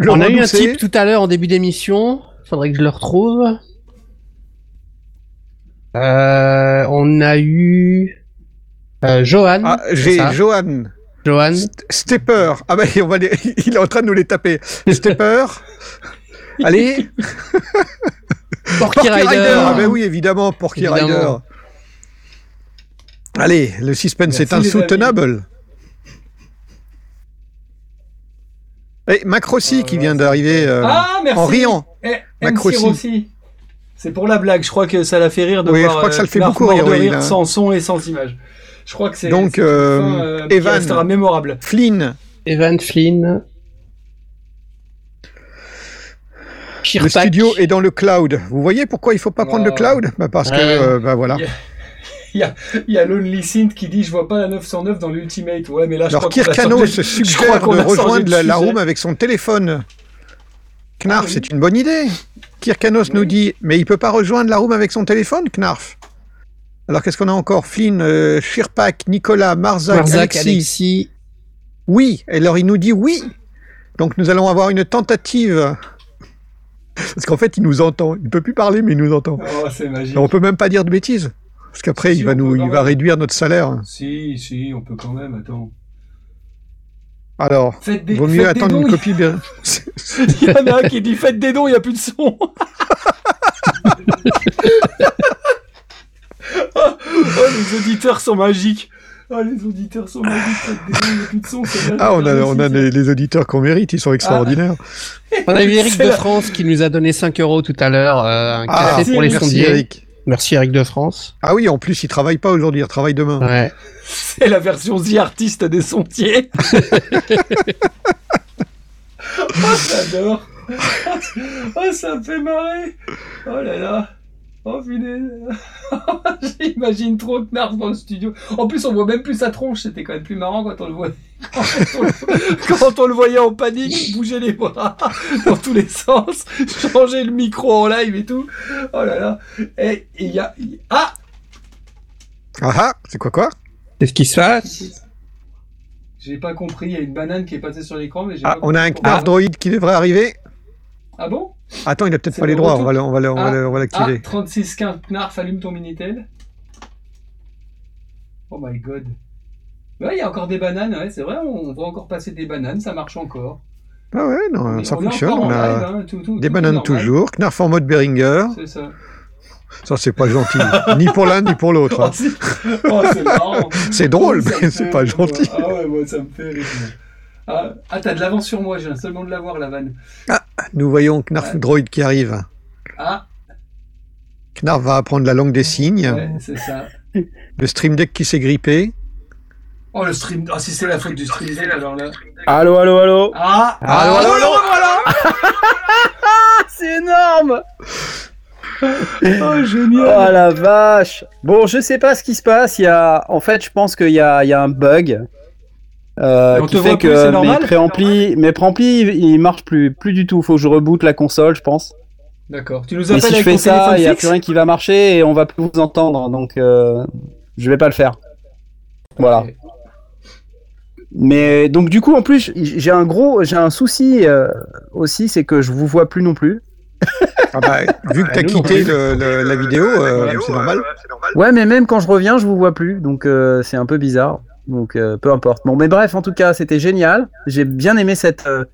On a eu un type tout à l'heure en début d'émission. Faudrait que je le retrouve. Euh, on a eu euh, Johan. Ah, j'ai Johan. Johan. St- Stepper. Ah bah on va les- il est en train de nous les taper. Stepper. Allez. Porky Porky Rider. Rider. Ah bah oui, évidemment, Porky Évidemment. Rider. Allez, le suspense Merci, est insoutenable. Et Mac Rossi Oh qui là vient d'arriver euh, Ah, en riant. Eh, MC Rossi. C'est pour la blague. Je crois que ça l'a fait rire de Oui, voir. je crois que ça euh, le fait Knarf beaucoup rire, de oui, là. sans son et sans image. Je crois que c'est Donc, euh, fin, euh, Evan. restera mémorable. Flynn, Evan Flynn. le studio est dans le cloud. Vous voyez pourquoi il faut pas prendre le cloud? Bah Parce que, euh, bah voilà. Yeah. Il y a, y a Lonely Synth qui dit je vois pas la 909 dans l'Ultimate. Ouais, mais là je Alors crois Kirkano changé- se je crois suggère qu'on de rejoindre la, la room avec son téléphone. Knarf, Ah oui. c'est une bonne idée. Kirkanos Oui. nous dit, mais il peut pas rejoindre la room avec son téléphone, Knarf. Alors qu'est-ce qu'on a encore? Flynn, euh, Shirpak, Nicolas, Marzak, Marzak, Alexis. Alexis. Oui. Et alors il nous dit oui. Donc nous allons avoir une tentative. Parce qu'en fait, il nous entend. Il peut plus parler, mais il nous entend. Oh, c'est magique. On peut même pas dire de bêtises. Parce qu'après, Si, il va nous, il va réduire notre salaire. Si, si, on peut quand même. Attends. Alors, Faites des, vaut mieux faites des attendre dons, une copie bien. Il y en a un qui dit faites des dons, il n'y a plus de son. oh, les auditeurs sont magiques. Oh, les auditeurs sont magiques. Faites des dons, il n'y a plus de son. Ah, on a, magnifique, on a les, les auditeurs qu'on mérite, ils sont extraordinaires. On a eu Eric de la- France qui nous a donné 5 euros tout à l'heure. euh, un Ah, café pour les merci sondiers. Eric. Merci Eric de France. Ah oui, en plus, il travaille pas aujourd'hui, il travaille demain. Ouais. C'est la version The Artist des sondiers. oh, j'adore. Oh, ça me fait marrer. Oh là là. Oh, punaise. J'imagine trop Knarf dans le studio. En plus, on voit même plus sa tronche. C'était quand même plus marrant quand on le voyait. Quand on le, quand on le voyait en panique, bouger les bras dans tous les sens, changer le micro en live et tout. Oh là là. Et il y a. Ah Ah ah, c'est quoi quoi? Qu'est-ce qui se passe? J'ai pas compris, il y a une banane qui est passée sur l'écran, mais j'ai Ah, pas on a un. Knarf droïde qui devrait arriver. Ah bon? Attends, il a peut-être pas les le droits, on va le- on va on va Ah. le- on va Ah, l'activer. 3615 Knarf, allume ton Minitel. Oh my god. Ouais, il y a encore des bananes, ouais, c'est vrai, on va encore passer des bananes, ça marche encore. Ah ouais, non, ça fonctionne. On a live, hein, tout- tout- des tout bananes toujours. Knarf en mode Beringer. C'est ça. Ça, c'est pas gentil. ni pour l'un, ni pour l'autre. Hein. c'est oh, c'est drôle, mais c'est pas gentil. Ah ouais, moi, ça me fait rire. Ah, ah, t'as de l'avance sur moi, je viens seulement de l'avoir, la vanne. Nous voyons Knarf Ouais. droïde qui arrive. Ah, Knarf va apprendre la langue des signes. Ouais, c'est ça. Le Stream Deck qui s'est grippé. Oh, le stream. Ah, si c'est la faute du stream deck, alors là. Allô, allô, allô Ah Allô, allô, allô voilà C'est énorme Oh, génial Oh la vache Bon, je sais pas ce qui se passe. Il y a, en fait, je pense qu'il y a, il y a un bug euh, qui fait voit plus, c'est que mes normal préamplis, mes préamplis, ils marchent plus, plus du tout. Faut que je reboote la console, je pense. D'accord. Tu nous Et appelles si je fais ça, il y a plus rien qui va marcher et on va plus vous entendre. Donc, euh, je vais pas le faire. Voilà. Mais donc du coup, en plus, j'ai un gros, j'ai un souci euh, aussi, c'est que je vous vois plus non plus. Ah bah, vu que tu as nous, quitté on- le- le- la vidéo, euh, c'est normal. Ouais, mais même quand je reviens, je vous vois plus, donc euh, c'est un peu bizarre. Donc euh, peu importe. Bon, mais bref, en tout cas, c'était génial. J'ai bien aimé cette, euh,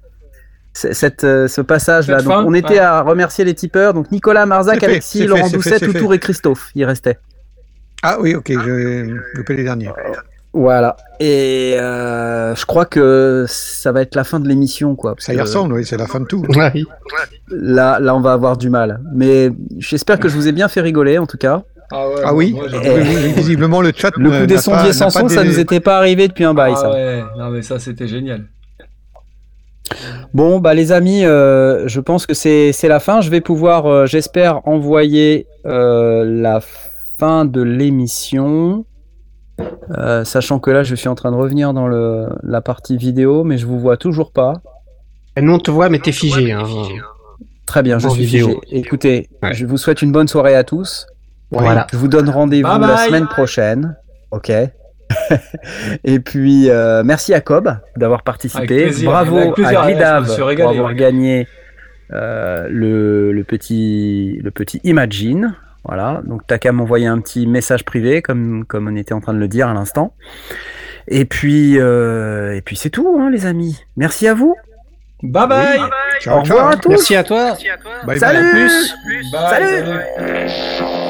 cette, euh, ce passage là. Cette Donc on était ouais. à remercier les tipeurs. Donc Nicolas, Marzac, fait, Alexis, Laurent fait, Doucet. Toutour et Christophe. Il restait. Ah oui, ok, j'ai loupé les derniers. Voilà. Et euh, je crois que ça va être la fin de l'émission, quoi. Ça y ressemble, oui, c'est la fin de tout. Ouais. Là, là, on va avoir du mal. Mais j'espère que je vous ai bien fait rigoler, en tout cas. Ah, ouais, Ah oui, moi, Eh. Oui, visiblement le chat. Le coup des sondiers sans son, ça nous était pas arrivé depuis un bail, Ah ça. ouais, non mais ça c'était génial. Bon, bah les amis, euh, je pense que c'est c'est la fin. Je vais pouvoir, euh, j'espère, envoyer euh, la fin de l'émission. Euh, sachant que là, je suis en train de revenir dans le, la partie vidéo, mais je vous vois toujours pas. Et Nous, on te voit, mais t'es figé. Hein. Très bien, je En suis vidéo. figé. Écoutez, Ouais. je vous souhaite une bonne soirée à tous. Voilà. Je vous donne rendez-vous la bye. semaine prochaine. Ok. Et puis, euh, merci à Cobb d'avoir participé. plaisir, Bravo plaisir, à suis pour avoir gagné euh, le, le petit, le petit Imagine. Voilà. Donc, t'as qu'à m'envoyer un petit message privé, comme, comme on était en train de le dire à l'instant. Et puis, euh, et puis c'est tout, hein, les amis. Merci à vous. Bye bye. Ciao, Au revoir ciao. à tous. Merci à toi. Bye bye. Salut. plus. Bye, Salut. salut.